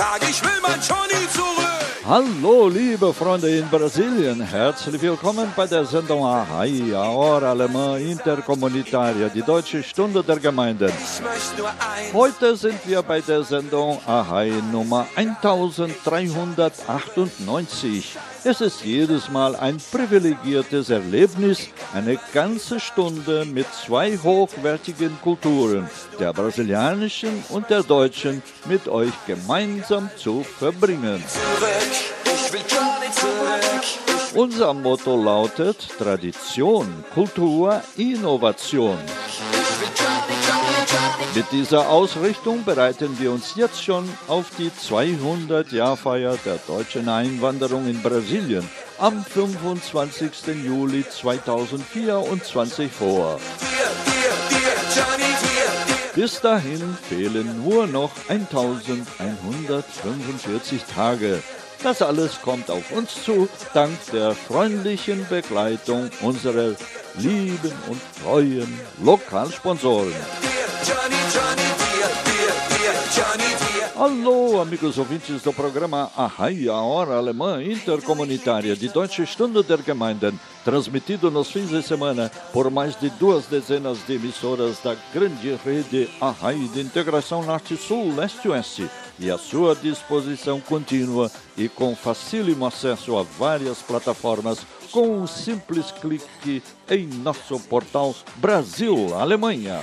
Tag, ich will mein Johnny zurück. Hallo, liebe Freunde in Brasilien. Herzlich willkommen bei der Sendung Ahai, Hora Alemã Interkommunitaria, die deutsche Stunde der Gemeinden. Heute sind wir bei der Sendung Ahai Nummer 1398. Es ist jedes Mal ein privilegiertes Erlebnis, eine ganze Stunde mit zwei hochwertigen Kulturen, der brasilianischen und der deutschen, mit euch gemeinsam zu verbringen. Unser Motto lautet Tradition, Kultur, Innovation. Mit dieser Ausrichtung bereiten wir uns jetzt schon auf die 200-Jahr-Feier der deutschen Einwanderung in Brasilien am 25. Juli 2024 vor. Bis dahin fehlen nur noch 1145 Tage. Das alles kommt auf uns zu, dank der freundlichen Begleitung unserer lieben und treuen Lokalsponsoren. Alô, amigos ouvintes do programa Arrai, a Hora Alemã Intercomunitária de Deutsche Stunde der Gemeinden, transmitido nos fins de semana por mais de duas dezenas de emissoras da grande rede Arrai de Integração Norte-Sul, Leste-Oeste, e à sua disposição contínua e com facílimo acesso a várias plataformas com um simples clique em nosso portal Brasil Alemanha.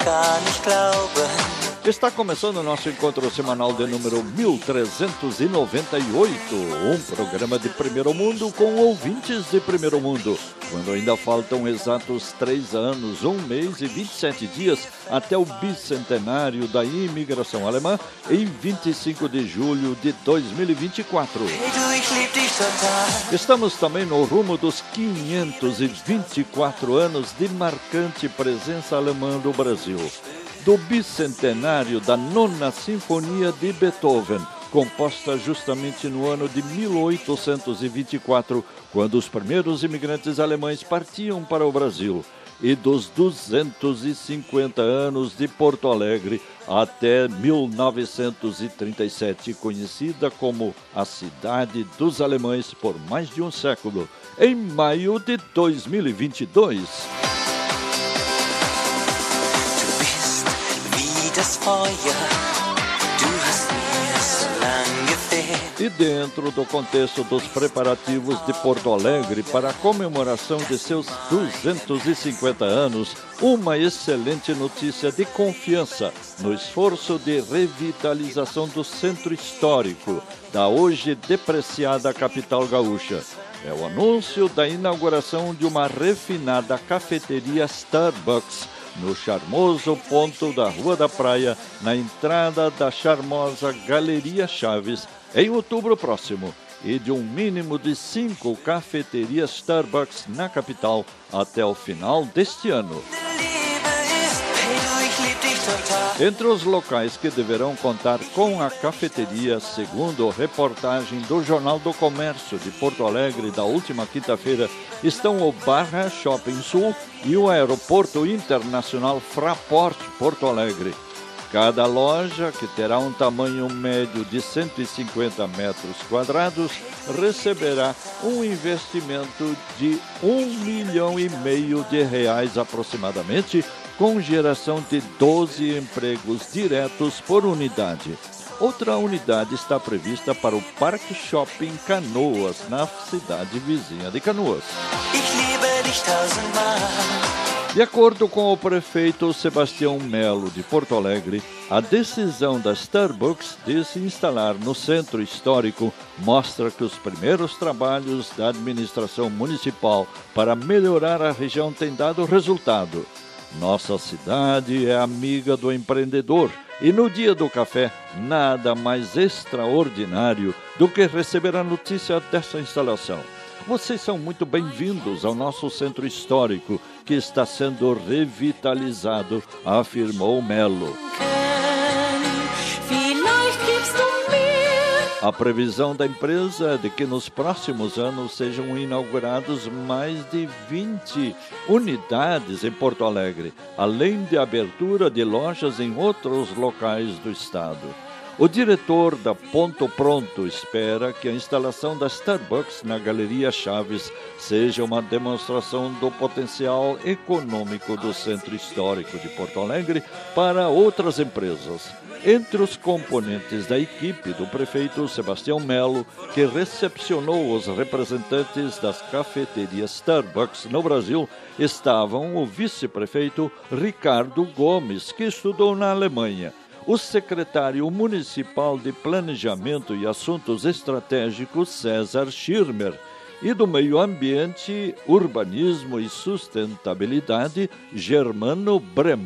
Ich Está começando o nosso encontro semanal de número 1398, um programa de primeiro mundo com ouvintes de primeiro mundo. Quando ainda faltam exatos três anos, um mês e 27 dias até o bicentenário da imigração alemã, em 25 de julho de 2024. Hey du, ich lieb dich total. Estamos também no rumo dos 524 anos de marcante presença alemã do Brasil. Do bicentenário da Nona Sinfonia de Beethoven, composta justamente no ano de 1824, quando os primeiros imigrantes alemães partiam para o Brasil. E dos 250 anos de Porto Alegre até 1937, conhecida como a Cidade dos Alemães por mais de um século, em maio de 2022. E dentro do contexto dos preparativos de Porto Alegre para a comemoração de seus 250 anos, uma excelente notícia de confiança no esforço de revitalização do centro histórico da hoje depreciada capital gaúcha. É o anúncio da inauguração de uma refinada cafeteria Starbucks no charmoso ponto da Rua da Praia, na entrada da charmosa Galeria Chaves, em outubro próximo, e de um mínimo de cinco cafeterias Starbucks na capital até o final deste ano. Entre os locais que deverão contar com a cafeteria, segundo reportagem do Jornal do Comércio de Porto Alegre da última quinta-feira, estão o Barra Shopping Sul e o Aeroporto Internacional Fraport Porto Alegre. Cada loja, que terá um tamanho médio de 150 metros quadrados, receberá um investimento de um milhão e meio de reais aproximadamente, com geração de 12 empregos diretos por unidade. Outra unidade está prevista para o Parque Shopping Canoas, na cidade vizinha de Canoas. De acordo com o prefeito Sebastião Melo de Porto Alegre, a decisão da Starbucks de se instalar no centro histórico mostra que os primeiros trabalhos da administração municipal para melhorar a região têm dado resultado. Nossa cidade é amiga do empreendedor e no dia do café, nada mais extraordinário do que receber a notícia dessa instalação. Vocês são muito bem-vindos ao nosso centro histórico, que está sendo revitalizado, afirmou Melo. A previsão da empresa é de que nos próximos anos sejam inaugurados mais de 20 unidades em Porto Alegre, além de abertura de lojas em outros locais do estado. O diretor da Ponto Pronto espera que a instalação da Starbucks na Galeria Chaves seja uma demonstração do potencial econômico do centro histórico de Porto Alegre para outras empresas. Entre os componentes da equipe do prefeito Sebastião Melo, que recepcionou os representantes das cafeterias Starbucks no Brasil, estavam o vice-prefeito Ricardo Gomes, que estudou na Alemanha o secretário municipal de Planejamento e Assuntos Estratégicos, César Schirmer, e do Meio Ambiente, Urbanismo e Sustentabilidade, Germano Brem.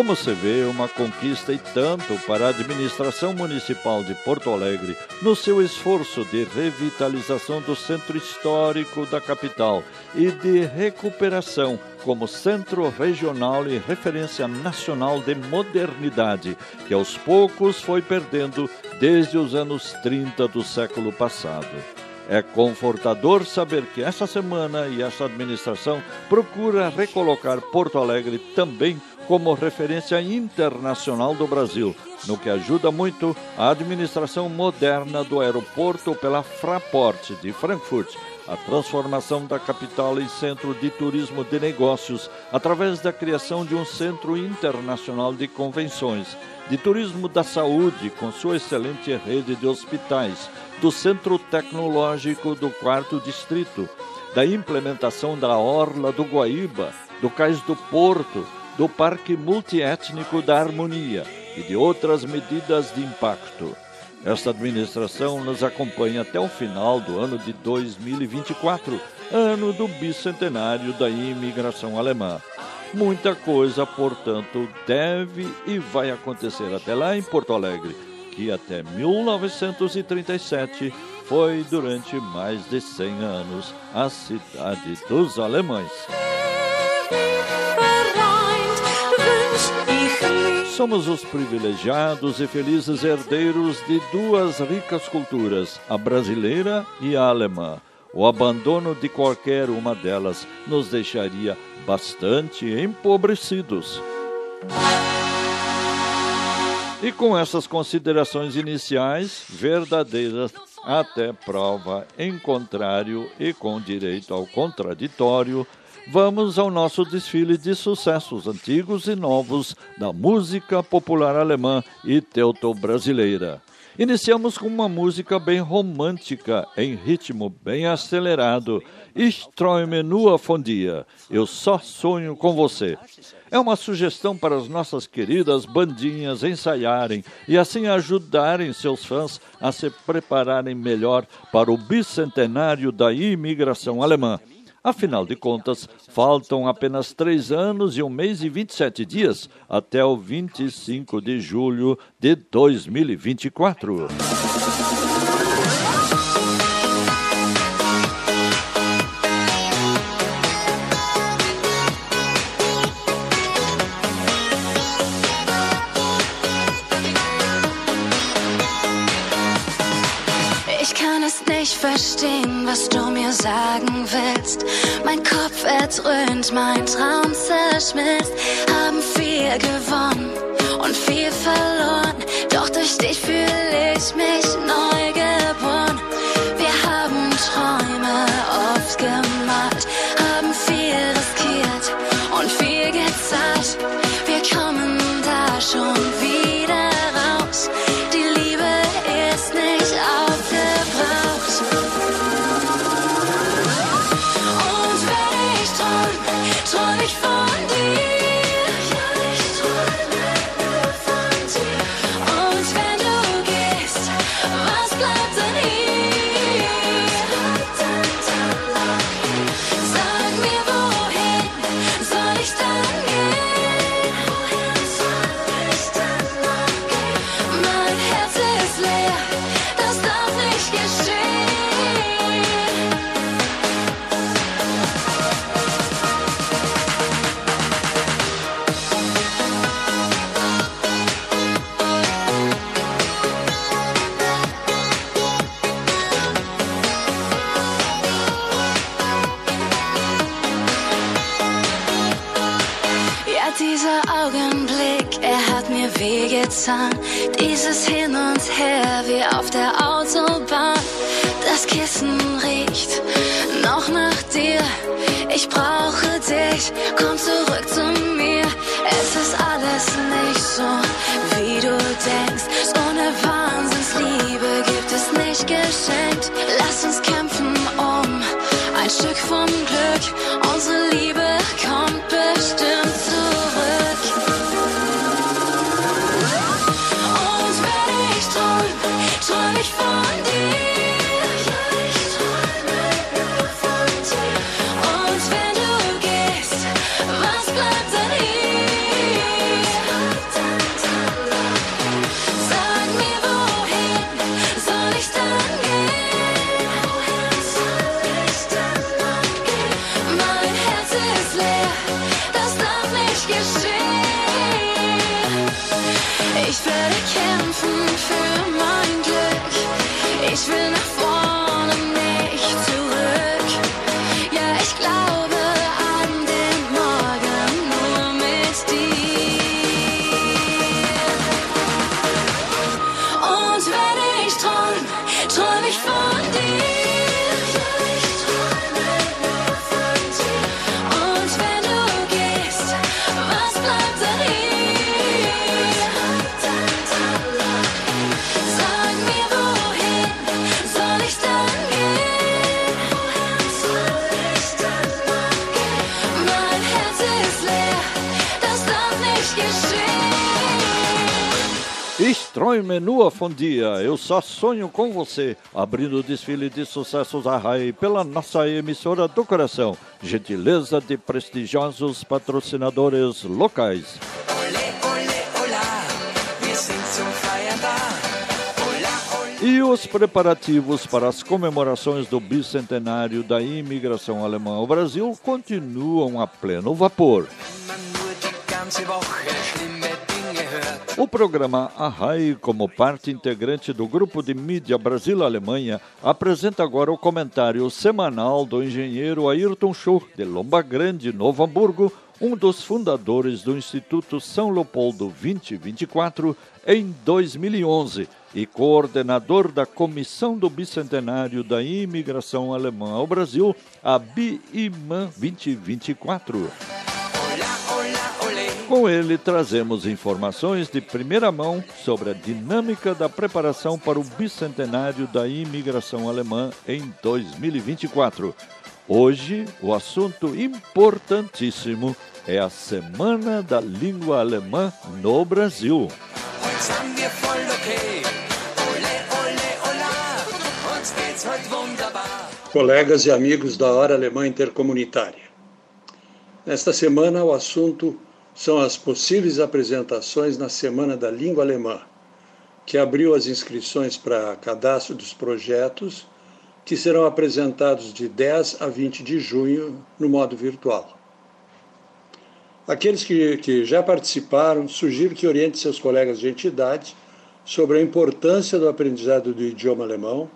Como se vê, uma conquista e tanto para a administração municipal de Porto Alegre no seu esforço de revitalização do centro histórico da capital e de recuperação como centro regional e referência nacional de modernidade, que aos poucos foi perdendo desde os anos 30 do século passado. É confortador saber que essa semana e essa administração procura recolocar Porto Alegre também como referência internacional do Brasil, no que ajuda muito a administração moderna do aeroporto pela Fraport de Frankfurt, a transformação da capital em centro de turismo de negócios através da criação de um centro internacional de convenções, de turismo da saúde com sua excelente rede de hospitais, do centro tecnológico do quarto distrito, da implementação da orla do Guaíba, do cais do Porto, do Parque Multiétnico da Harmonia e de outras medidas de impacto. Esta administração nos acompanha até o final do ano de 2024, ano do bicentenário da imigração alemã. Muita coisa, portanto, deve e vai acontecer até lá em Porto Alegre, que até 1937 foi durante mais de 100 anos a cidade dos alemães. Somos os privilegiados e felizes herdeiros de duas ricas culturas, a brasileira e a alemã. O abandono de qualquer uma delas nos deixaria bastante empobrecidos. E com essas considerações iniciais, verdadeiras até prova em contrário e com direito ao contraditório, vamos ao nosso desfile de sucessos antigos e novos da música popular alemã e teuto-brasileira. Iniciamos com uma música bem romântica, em ritmo bem acelerado. Ich träume. Eu só sonho com você. É uma sugestão para as nossas queridas bandinhas ensaiarem e assim ajudarem seus fãs a se prepararem melhor para o bicentenário da imigração alemã. Afinal de contas, faltam apenas três anos e um mês e 27 dias até o 25 de julho de 2024. verstehen, was du mir sagen willst. Mein Kopf erdröhnt, mein Traum zerschmilzt. Haben viel gewonnen und viel verloren. Doch durch dich fühle ich mich neu geboren. Wehgetan. Dieses Hin und Her wie auf der Autobahn. Das Kissen riecht noch nach dir. Ich brauche dich, komm zurück zu mir. Es ist alles nicht so, träume nur von dia, eu só sonho com você. Abrindo o desfile de sucessos a RAI pela nossa emissora do coração. Gentileza de prestigiosos patrocinadores locais. E os preparativos para as comemorações do bicentenário da imigração alemã ao Brasil continuam a pleno vapor. O programa Arrai, como parte integrante do grupo de mídia Brasil-Alemanha, apresenta agora o comentário semanal do engenheiro Ayrton Schur, de Lomba Grande, Novo Hamburgo, um dos fundadores do Instituto São Leopoldo 2024 em 2011 e coordenador da Comissão do Bicentenário da Imigração Alemã ao Brasil, a BIMAN 2024. Com ele, trazemos informações de primeira mão sobre a dinâmica da preparação para o bicentenário da imigração alemã em 2024. Hoje, o assunto importantíssimo é a Semana da Língua Alemã no Brasil. Colegas e amigos da Hora Alemã Intercomunitária. Nesta semana, o assunto são as possíveis apresentações na Semana da Língua Alemã, que abriu as inscrições para cadastro dos projetos que serão apresentados de 10 a 20 de junho no modo virtual. Aqueles que, que já participaram, sugiro que oriente seus colegas de entidade sobre a importância do aprendizado do idioma alemão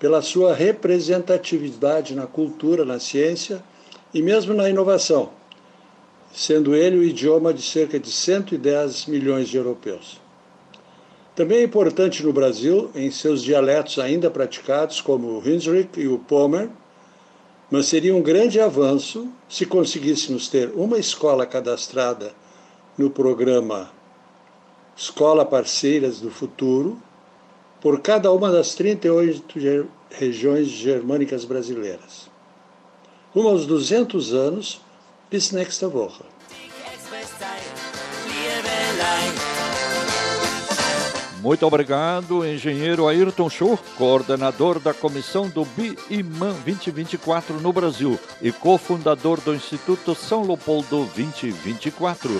pela sua representatividade na cultura, na ciência e mesmo na inovação, sendo ele o idioma de cerca de 110 milhões de europeus. Também é importante no Brasil, em seus dialetos ainda praticados, como o Hunsrück e o Pommer, mas seria um grande avanço se conseguíssemos ter uma escola cadastrada no programa Escola Parceiras do Futuro por cada uma das 38 ger- regiões germânicas brasileiras. Rumo aos 200 anos, Bis nächste Woche. Muito obrigado, engenheiro Ayrton Schur, coordenador da comissão do BIMAN 2024 no Brasil e cofundador do Instituto São Leopoldo 2024.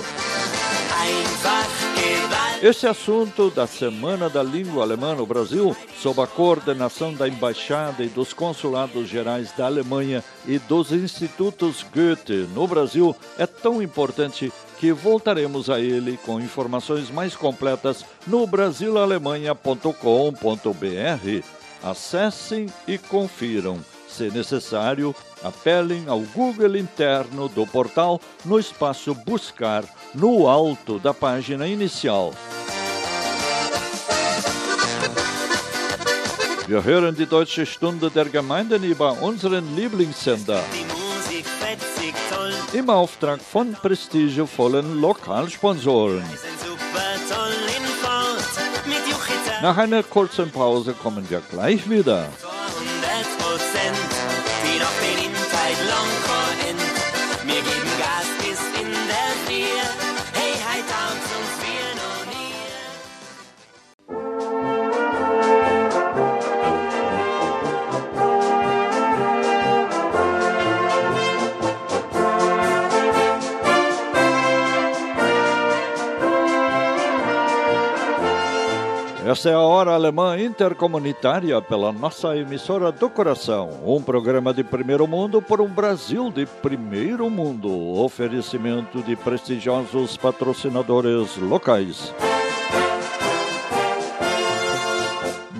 Esse assunto da Semana da Língua Alemã no Brasil, sob a coordenação da Embaixada e dos Consulados Gerais da Alemanha e dos Institutos Goethe no Brasil, é tão importante que voltaremos a ele com informações mais completas no brasilalemanha.com.br. Acessem e confiram. Se necessário, apelem ao Google interno do portal no espaço Buscar, no alto da página inicial. Wir hören die Deutsche Stunde der Gemeinden über unseren Lieblingssender. Im Auftrag von prestigevollen Lokalsponsoren. Nach einer kurzen Pause kommen wir gleich wieder. Essa é a Hora Alemã Intercomunitária pela nossa emissora do coração. Um programa de primeiro mundo por um Brasil de primeiro mundo. Oferecimento de prestigiosos patrocinadores locais.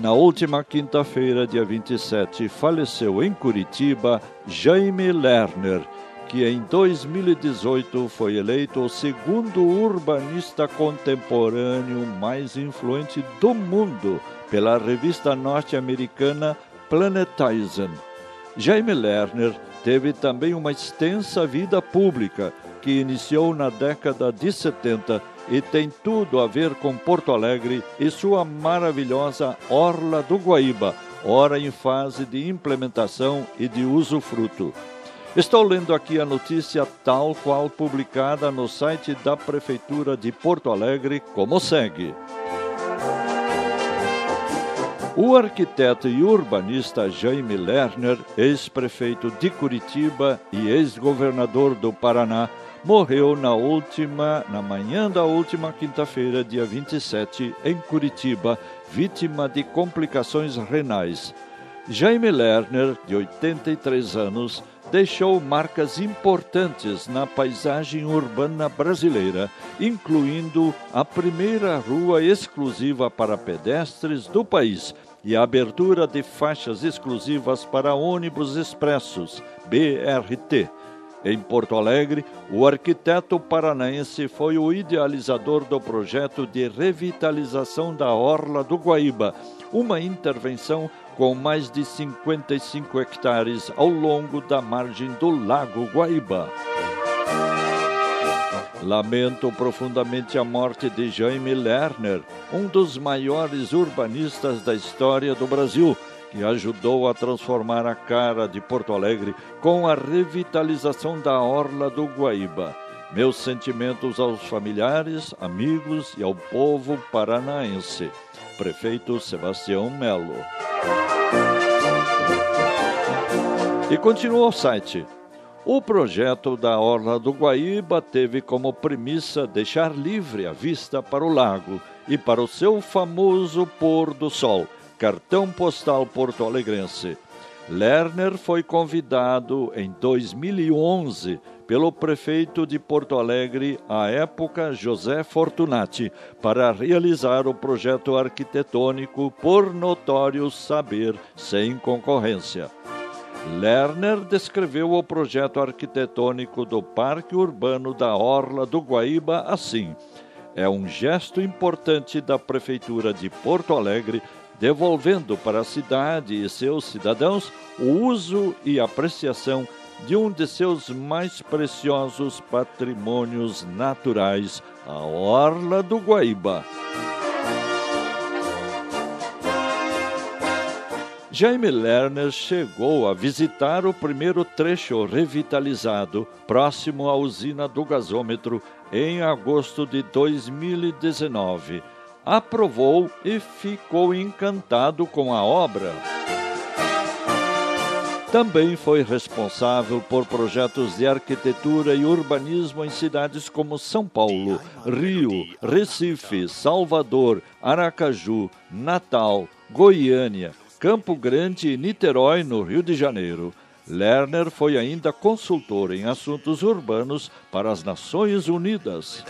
Na última quinta-feira, dia 27, faleceu em Curitiba Jaime Lerner que em 2018 foi eleito o segundo urbanista contemporâneo mais influente do mundo pela revista norte-americana Planetizen. Jaime Lerner teve também uma extensa vida pública que iniciou na década de 70 e tem tudo a ver com Porto Alegre e sua maravilhosa Orla do Guaíba, ora em fase de implementação e de usufruto. Estou lendo aqui a notícia tal qual publicada no site da Prefeitura de Porto Alegre, como segue. O arquiteto e urbanista Jaime Lerner, ex-prefeito de Curitiba e ex-governador do Paraná, morreu na última, na manhã da última quinta-feira, dia 27, em Curitiba, vítima de complicações renais. Jaime Lerner, de 83 anos, deixou marcas importantes na paisagem urbana brasileira, incluindo a primeira rua exclusiva para pedestres do país e a abertura de faixas exclusivas para ônibus expressos, BRT. Em Porto Alegre, o arquiteto paranaense foi o idealizador do projeto de revitalização da Orla do Guaíba, uma intervenção com mais de 55 hectares ao longo da margem do Lago Guaíba. Lamento profundamente a morte de Jaime Lerner, um dos maiores urbanistas da história do Brasil, que ajudou a transformar a cara de Porto Alegre com a revitalização da Orla do Guaíba. Meus sentimentos aos familiares, amigos e ao povo paranaense. Prefeito Sebastião Melo. E continua o site. O projeto da Orla do Guaíba teve como premissa deixar livre a vista para o lago e para o seu famoso pôr do sol, cartão postal porto-alegrense. Lerner foi convidado em 2011 pelo prefeito de Porto Alegre, à época José Fortunati, para realizar o projeto arquitetônico por notório saber sem concorrência. Lerner descreveu o projeto arquitetônico do Parque Urbano da Orla do Guaíba assim: é um gesto importante da Prefeitura de Porto Alegre, devolvendo para a cidade e seus cidadãos o uso e apreciação de um de seus mais preciosos patrimônios naturais, a Orla do Guaíba. Jaime Lerner chegou a visitar o primeiro trecho revitalizado, próximo à usina do gasômetro, em agosto de 2019. Aprovou e ficou encantado com a obra. Também foi responsável por projetos de arquitetura e urbanismo em cidades como São Paulo, Rio, Recife, Salvador, Aracaju, Natal, Goiânia, Campo Grande e Niterói, no Rio de Janeiro. Lerner foi ainda consultor em assuntos urbanos para as Nações Unidas.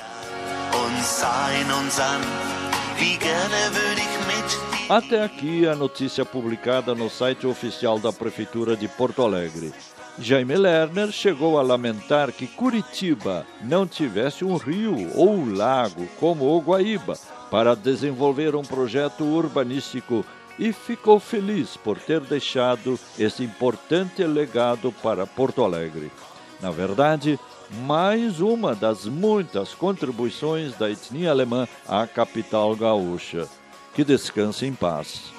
Até aqui a notícia publicada no site oficial da Prefeitura de Porto Alegre. Jaime Lerner chegou a lamentar que Curitiba não tivesse um rio ou lago como o Guaíba para desenvolver um projeto urbanístico e ficou feliz por ter deixado esse importante legado para Porto Alegre. Na verdade, mais uma das muitas contribuições da etnia alemã à capital gaúcha. Que descanse em paz.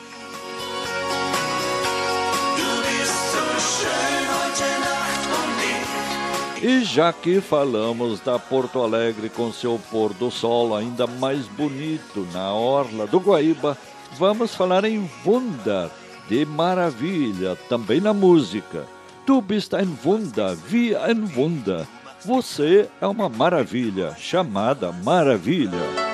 E já que falamos da Porto Alegre com seu pôr do sol ainda mais bonito na orla do Guaíba, vamos falar em Wunder, de maravilha, também na música. Tu bist ein Wunder, wie ein Wunder. Você é uma maravilha, chamada Maravilha.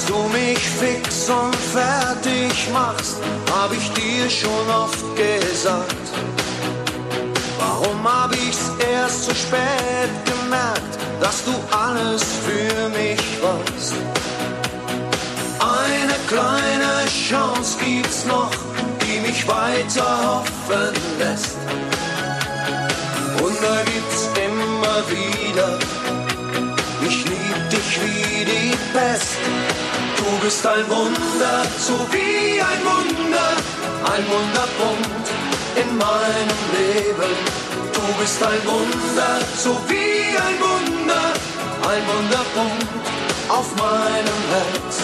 Dass du mich fix und fertig machst, hab ich dir schon oft gesagt. Warum hab ich's erst zu spät gemerkt, dass du alles für mich warst? Eine kleine Chance gibt's noch, die mich weiter hoffen lässt. Wunder gibt's immer wieder, ich lieb dich wie die Pest. Du bist ein Wunder, so wie ein Wunder, ein Wunderpunkt in meinem Leben. Du bist ein Wunder, so wie ein Wunder, ein Wunderpunkt auf meinem Herz.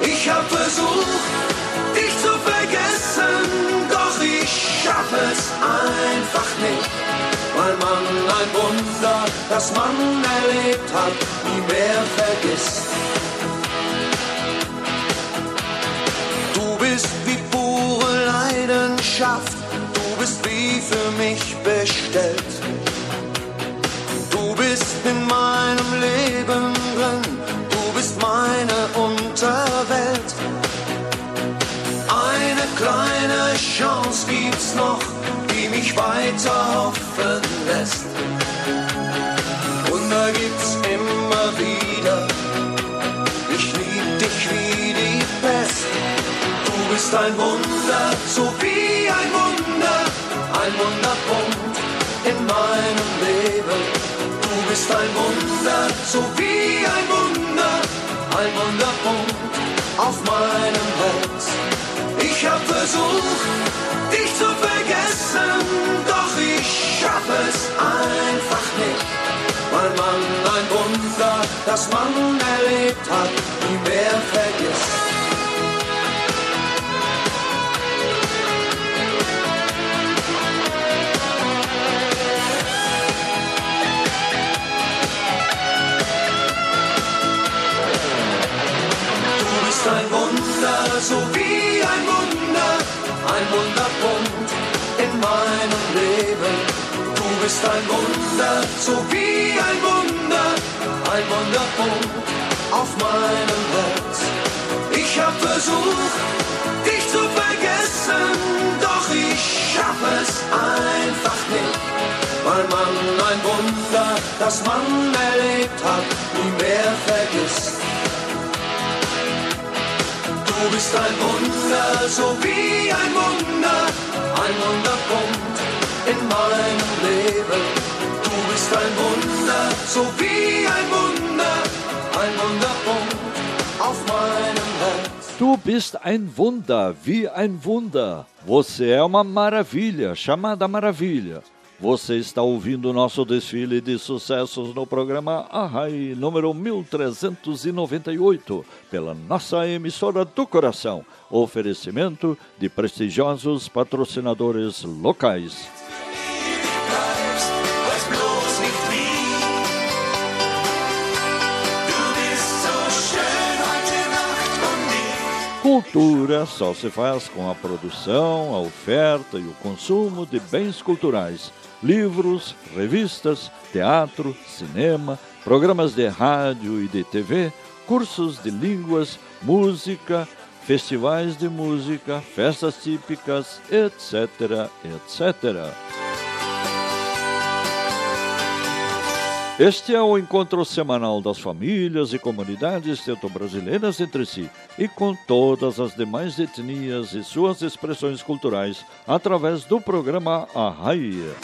Ich hab versucht, dich zu vergessen, doch ich schaff es einfach nicht. Weil man ein Wunder, das man erlebt hat, nie mehr vergisst. Bist wie pure Leidenschaft bist wie für mich bestellt. Du bist in meinem Leben drin, du bist meine Unterwelt. Eine kleine Chance gibt's noch, die mich weiter hoffen lässt. Wunder gibt's immer wieder, ich lieb dich wie die Pest. Bist ein Wunder, so wie ein Wunder ein Wunderpunkt in meinem Leben. Du bist ein Wunder, so wie ein Wunder, ein Wunderpunkt auf meinem Herz. Ich hab versucht, dich zu vergessen, doch ich schaff es einfach nicht. Weil man ein Wunder, das man erlebt hat, nie mehr vergisst. So wie ein Wunder, ein Wunderpunkt in meinem Leben. Du bist ein Wunder, so wie ein Wunder, ein Wunderpunkt auf meinem Herz. Ich hab versucht, dich zu vergessen, doch ich schaff es einfach nicht. Weil man ein Wunder, das man erlebt hat, nie mehr vergisst. Du bist ein Wunder, so wie ein Wunder, ein Wunderpunkt in meinem Leben. Du bist ein Wunder, so wie ein Wunder, ein Wunderpunkt auf meinem Herz. Du bist ein Wunder, wie ein Wunder. Você é uma maravilha, chamada maravilha. Você está ouvindo o nosso desfile de sucessos no programa Arrai, número 1398, pela nossa emissora do coração. Oferecimento de prestigiosos patrocinadores locais. Cultura só se faz com a produção, a oferta e o consumo de bens culturais livros, revistas, teatro, cinema, programas de rádio e de TV, cursos de línguas, música, festivais de música, festas típicas, etc, etc. Este é o encontro semanal das famílias e comunidades teuto-brasileiras entre si e com todas as demais etnias e suas expressões culturais através do programa Arraia.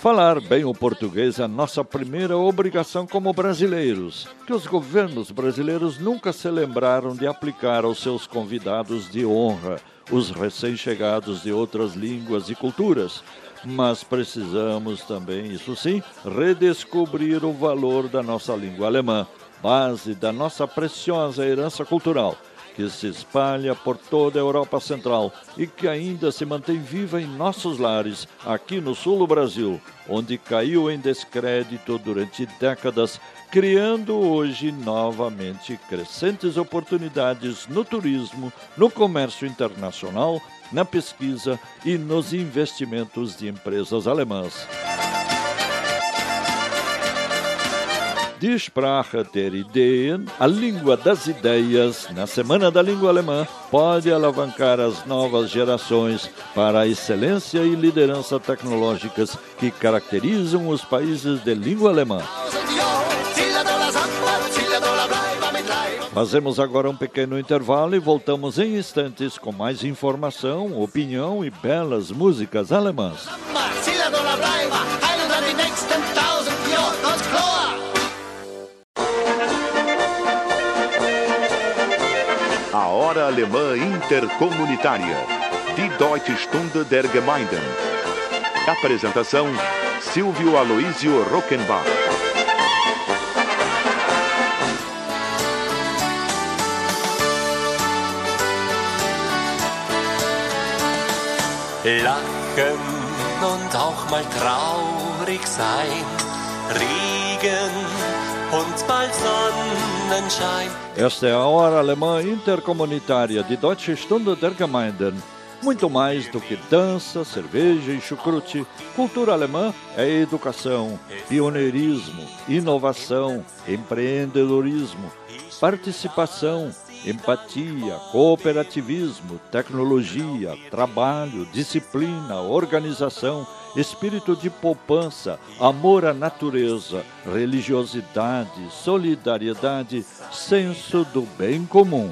Falar bem o português é nossa primeira obrigação como brasileiros, que os governos brasileiros nunca se lembraram de aplicar aos seus convidados de honra, os recém-chegados de outras línguas e culturas. Mas precisamos também, isso sim, redescobrir o valor da nossa língua alemã, base da nossa preciosa herança cultural que se espalha por toda a Europa Central e que ainda se mantém viva em nossos lares, aqui no sul do Brasil, onde caiu em descrédito durante décadas, criando hoje novamente crescentes oportunidades no turismo, no comércio internacional, na pesquisa e nos investimentos de empresas alemãs. Sprache der Ideen, a língua das ideias, na Semana da Língua Alemã, pode alavancar as novas gerações para a excelência e liderança tecnológicas que caracterizam os países de língua alemã. Fazemos agora um pequeno intervalo e voltamos em instantes com mais informação, opinião e belas músicas alemãs. Hora Alemã Intercomunitária. Die Deutsche Stunde der Gemeinden. Apresentação: Silvio Aloísio Rockenbach. Lachen und auch mal traurig sein. Regen und bald Sonnenschein. Esta é a hora alemã intercomunitária de Deutsche Stunde der Gemeinden. Muito mais do que dança, cerveja e chucrute, cultura alemã é educação, pioneirismo, inovação, empreendedorismo, participação, empatia, cooperativismo, tecnologia, trabalho, disciplina, organização, espírito de poupança, amor à natureza, religiosidade, solidariedade, senso do bem comum.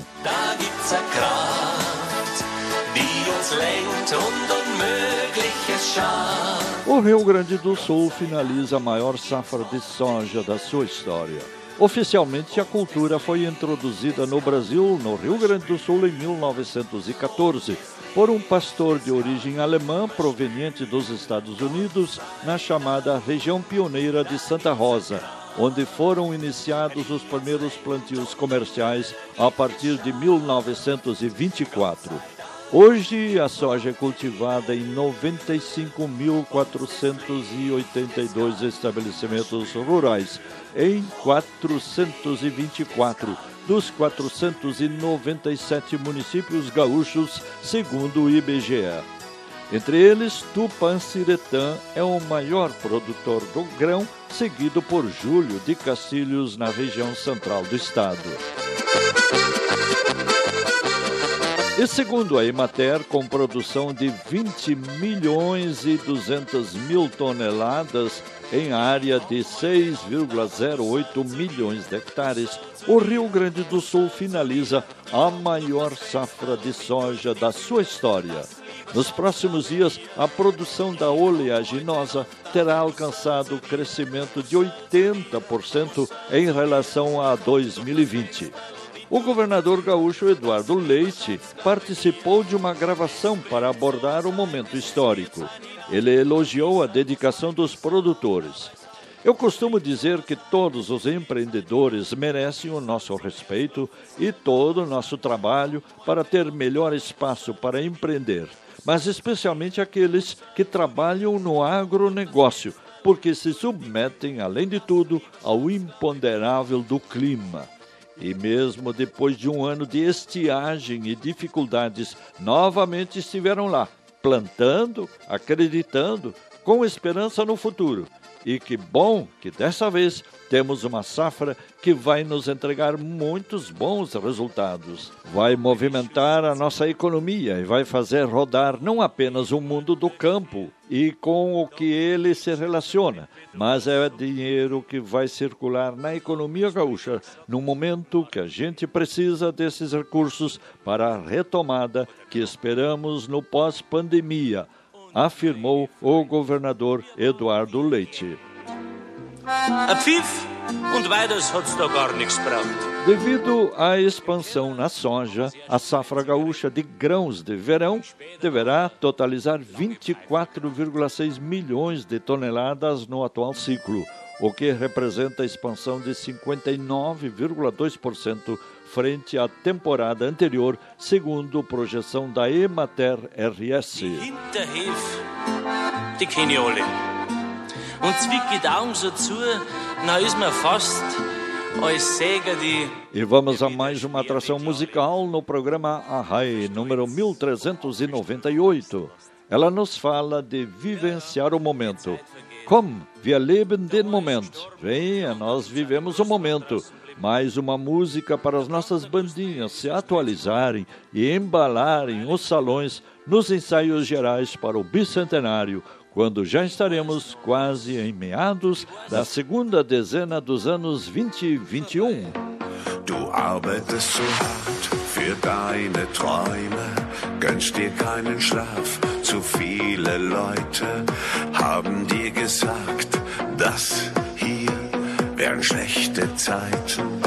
O Rio Grande do Sul finaliza a maior safra de soja da sua história. Oficialmente, a cultura foi introduzida no Brasil, no Rio Grande do Sul, em 1914, por um pastor de origem alemã proveniente dos Estados Unidos, na chamada região pioneira de Santa Rosa, onde foram iniciados os primeiros plantios comerciais a partir de 1924. Hoje, a soja é cultivada em 95.482 estabelecimentos rurais, em 424 dos 497 municípios gaúchos, segundo o IBGE. Entre eles, Tupanciretã é o maior produtor do grão, seguido por Júlio de Castilhos, na região central do estado. E segundo a Emater, com produção de 20 milhões e 200 mil toneladas em área de 6,08 milhões de hectares, o Rio Grande do Sul finaliza a maior safra de soja da sua história. Nos próximos dias, a produção da oleaginosa terá alcançado crescimento de 80% em relação a 2020. O governador gaúcho Eduardo Leite participou de uma gravação para abordar o momento histórico. Ele elogiou a dedicação dos produtores. Eu costumo dizer que todos os empreendedores merecem o nosso respeito e todo o nosso trabalho para ter melhor espaço para empreender, mas especialmente aqueles que trabalham no agronegócio, porque se submetem, além de tudo, ao imponderável do clima. E mesmo depois de um ano de estiagem e dificuldades, novamente estiveram lá, plantando, acreditando, com esperança no futuro. E que bom que dessa vez temos uma safra que vai nos entregar muitos bons resultados. Vai movimentar a nossa economia e vai fazer rodar não apenas o mundo do campo e com o que ele se relaciona, mas é dinheiro que vai circular na economia gaúcha no momento que a gente precisa desses recursos para a retomada que esperamos no pós-pandemia afirmou o governador Eduardo Leite. A. Devido à expansão na soja, a safra gaúcha de grãos de verão deverá totalizar 24,6 milhões de toneladas no atual ciclo, o que representa a expansão de 59,2% frente à temporada anterior, segundo projeção da Emater RS. Hinterhef, die kenne ich alle. Und zwicke die Augen so zu, na ist mir fast als Säger die E vamos a mais uma atração musical no programa Arrai, número 1398. Ela nos fala de vivenciar o momento. Komm, wir leben den Moment. Venha, nós vivemos o momento. Mais uma música para as nossas bandinhas se atualizarem e embalarem os salões nos ensaios gerais para o bicentenário, quando já estaremos quase em meados da segunda dezena dos anos 2021. Du arbeitest so hart für deine Träume, gönnst dir keinen Schlaf. Zu viele Leute haben dir gesagt, das hier wären schlechte Zeiten.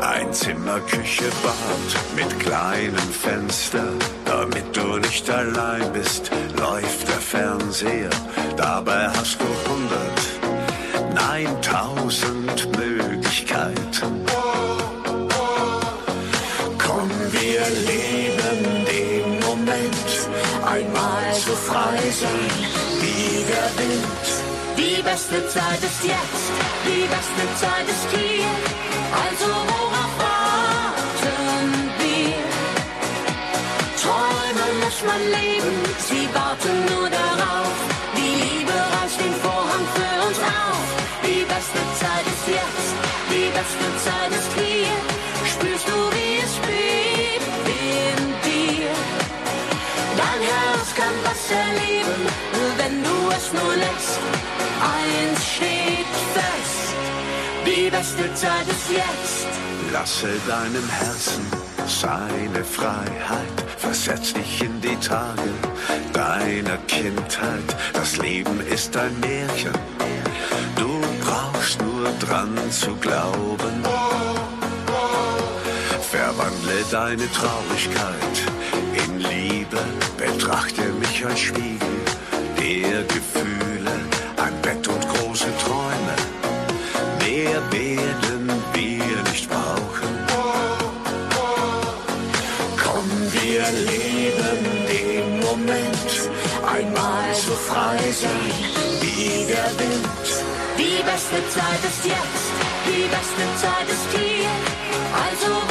Ein Zimmer, Küche, Bad mit kleinem Fenster, damit du nicht allein bist, läuft der Fernseher. Dabei hast du hundert, nein tausend Möglichkeiten. Komm, wir leben sein wie Wind. Die beste Zeit ist jetzt, die beste Zeit ist hier. Also worauf warten wir? Träumen muss man leben, sie warten nur darauf. Die Liebe reißt den Vorhang für uns auf. Die beste Zeit ist jetzt, die beste Zeit ist nur lässt. Eins steht fest, die beste Zeit ist jetzt. Lasse deinem Herzen seine Freiheit, versetz dich in die Tage deiner Kindheit. Das Leben ist ein Märchen, du brauchst nur dran zu glauben. Verwandle deine Traurigkeit in Liebe, betrachte mich als Spiegel der Gefühle, ein Bett und große Träume. Mehr werden wir nicht brauchen. Komm, wir leben den Moment, einmal so frei sein wie der Wind. Die beste Zeit ist jetzt, die beste Zeit ist hier. Also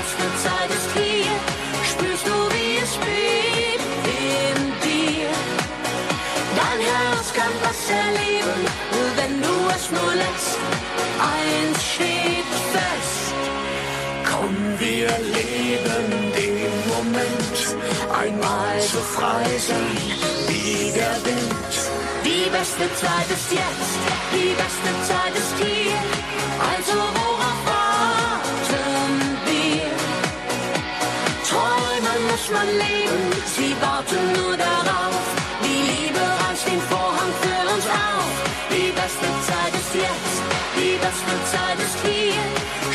die beste Zeit ist hier. Spürst du, wie es bebt in dir? Dein Herz kann was erleben, wenn du es nur lässt. Eins steht fest. Komm, wir leben den Moment, einmal so frei sein wie der Wind. Die beste Zeit ist jetzt, die beste Zeit ist hier. Also worauf warten man leben. Sie warten nur darauf. Die Liebe reißt den Vorhang für uns auf. Die beste Zeit ist jetzt, die beste Zeit ist hier.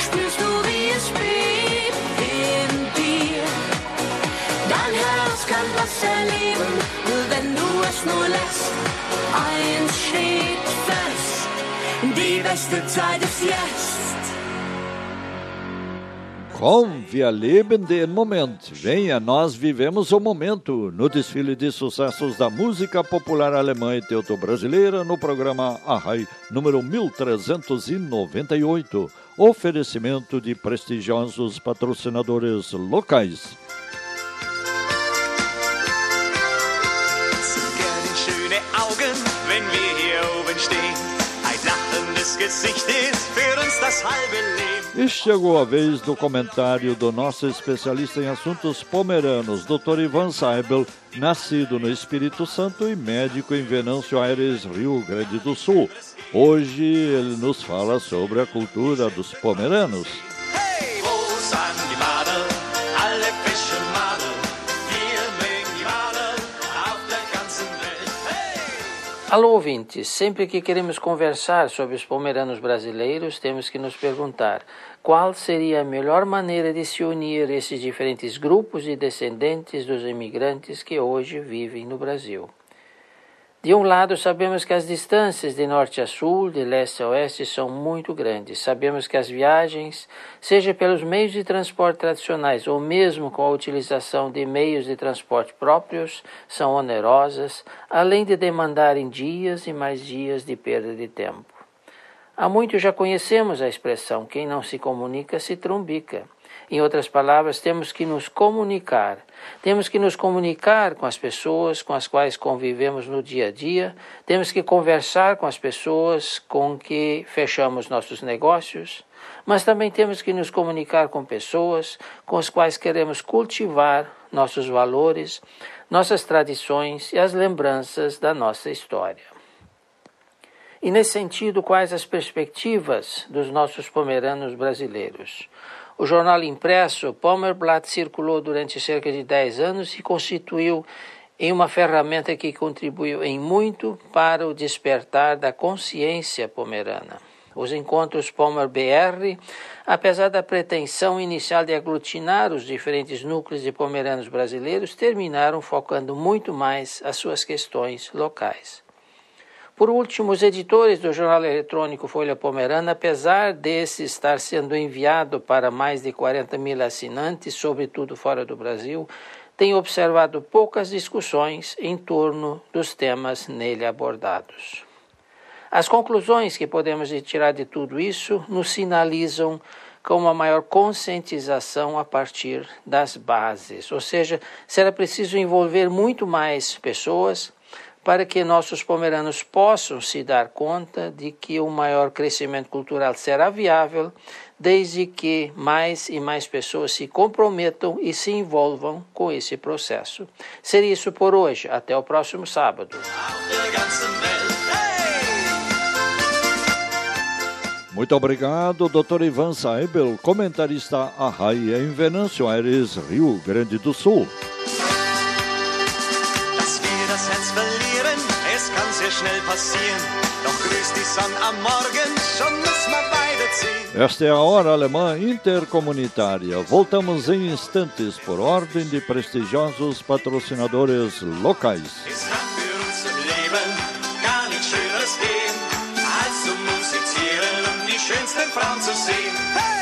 Spürst du, wie es bebt in dir? Dein Herz kann was erleben, wenn du es nur lässt. Eins steht fest, die beste Zeit ist jetzt. Convia Leben den Moment. Venha, nós vivemos o momento no desfile de sucessos da música popular alemã e teuto-brasileira no programa Arrai, número 1398. Oferecimento de prestigiosos patrocinadores locais. Ist für uns das halbe Leben. E chegou a vez do comentário do nosso especialista em assuntos pomeranos, Dr. Ivan Seibel, nascido no Espírito Santo e médico em Venâncio Aires, Rio Grande do Sul. Hoje ele nos fala sobre a cultura dos pomeranos. Hey, Alô, ouvintes! Sempre que queremos conversar sobre os pomeranos brasileiros, temos que nos perguntar qual seria a melhor maneira de se unir esses diferentes grupos de descendentes dos imigrantes que hoje vivem no Brasil. De um lado, sabemos que as distâncias de norte a sul, de leste a oeste, são muito grandes. Sabemos que as viagens, seja pelos meios de transporte tradicionais ou mesmo com a utilização de meios de transporte próprios, são onerosas, além de demandarem dias e mais dias de perda de tempo. Há muito já conhecemos a expressão: quem não se comunica se trumbica. Em outras palavras, temos que nos comunicar. Temos que nos comunicar com as pessoas com as quais convivemos no dia a dia. Temos que conversar com as pessoas com que fechamos nossos negócios. Mas também temos que nos comunicar com pessoas com as quais queremos cultivar nossos valores, nossas tradições e as lembranças da nossa história. E nesse sentido, quais as perspectivas dos nossos pomeranos brasileiros? O jornal impresso Pomerblatt circulou durante cerca de 10 anos e constituiu em uma ferramenta que contribuiu em muito para o despertar da consciência pomerana. Os encontros Pomer BR, apesar da pretensão inicial de aglutinar os diferentes núcleos de pomeranos brasileiros, terminaram focando muito mais as suas questões locais. Por último, os editores do jornal eletrônico Folha Pomerana, apesar desse estar sendo enviado para mais de 40 mil assinantes, sobretudo fora do Brasil, têm observado poucas discussões em torno dos temas nele abordados. As conclusões que podemos tirar de tudo isso nos sinalizam com uma maior conscientização a partir das bases, ou seja, será preciso envolver muito mais pessoas para que nossos pomeranos possam se dar conta de que o maior crescimento cultural será viável desde que mais e mais pessoas se comprometam e se envolvam com esse processo. Seria isso por hoje. Até o próximo sábado. Muito obrigado, Dr. Ivan Saibel, comentarista Arraia em Venâncio Aires, Rio Grande do Sul. Passieren. Doch grüßt die Sonne am Morgen, schon müssen wir. Esta é a Hora Alemã Intercomunitária. Voltamos em instantes por ordem de prestigiosos patrocinadores locais. Es kann für uns im Leben gar nichts Schöneres geben, als zu musizieren und die schönsten Frauen zu sehen. Hey,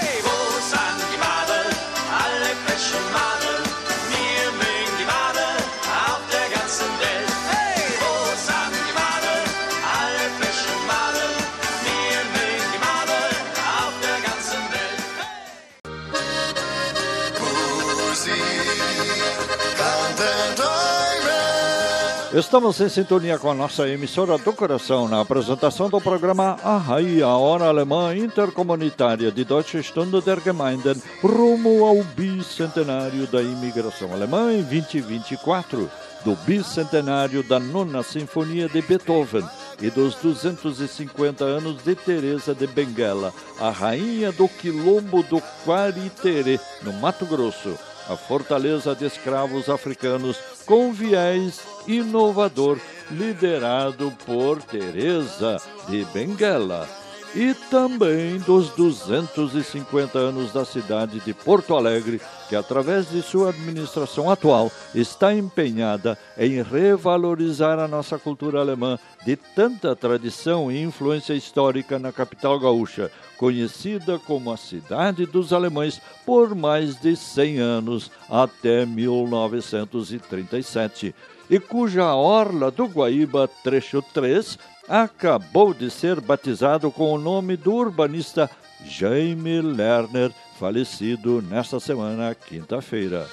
Estamos em sintonia com a nossa emissora do coração na apresentação do programa Arrai, a Hora Alemã Intercomunitária de Deutsche Stunde der Gemeinden, rumo ao bicentenário da imigração alemã em 2024, do bicentenário da Nona Sinfonia de Beethoven e dos 250 anos de Teresa de Benguela, a rainha do quilombo do Quariterê, no Mato Grosso. A fortaleza de escravos africanos com viés inovador, liderado por Teresa de Benguela e também dos 250 anos da cidade de Porto Alegre, que, através de sua administração atual, está empenhada em revalorizar a nossa cultura alemã de tanta tradição e influência histórica na capital gaúcha, conhecida como a Cidade dos Alemães por mais de 100 anos, até 1937 e cuja orla do Guaíba, trecho 3, acabou de ser batizado com o nome do urbanista Jaime Lerner, falecido nesta semana, quinta-feira.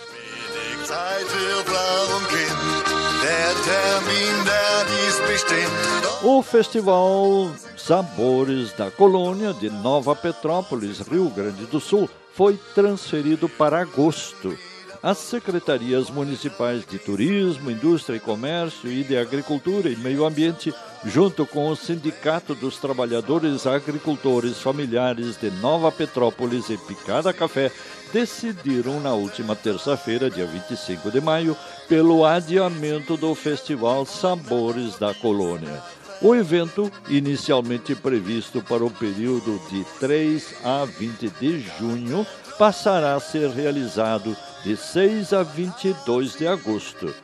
O Festival Sabores da Colônia de Nova Petrópolis, Rio Grande do Sul, foi transferido para agosto as secretarias municipais de Turismo, Indústria e Comércio e de Agricultura e Meio Ambiente, junto com o Sindicato dos Trabalhadores Agricultores Familiares de Nova Petrópolis e Picada Café, decidiram na última terça-feira, dia 25 de maio, pelo adiamento do Festival Sabores da Colônia. O evento, inicialmente previsto para o período de 3 a 20 de junho, passará a ser realizado de 6 a 22 de agosto.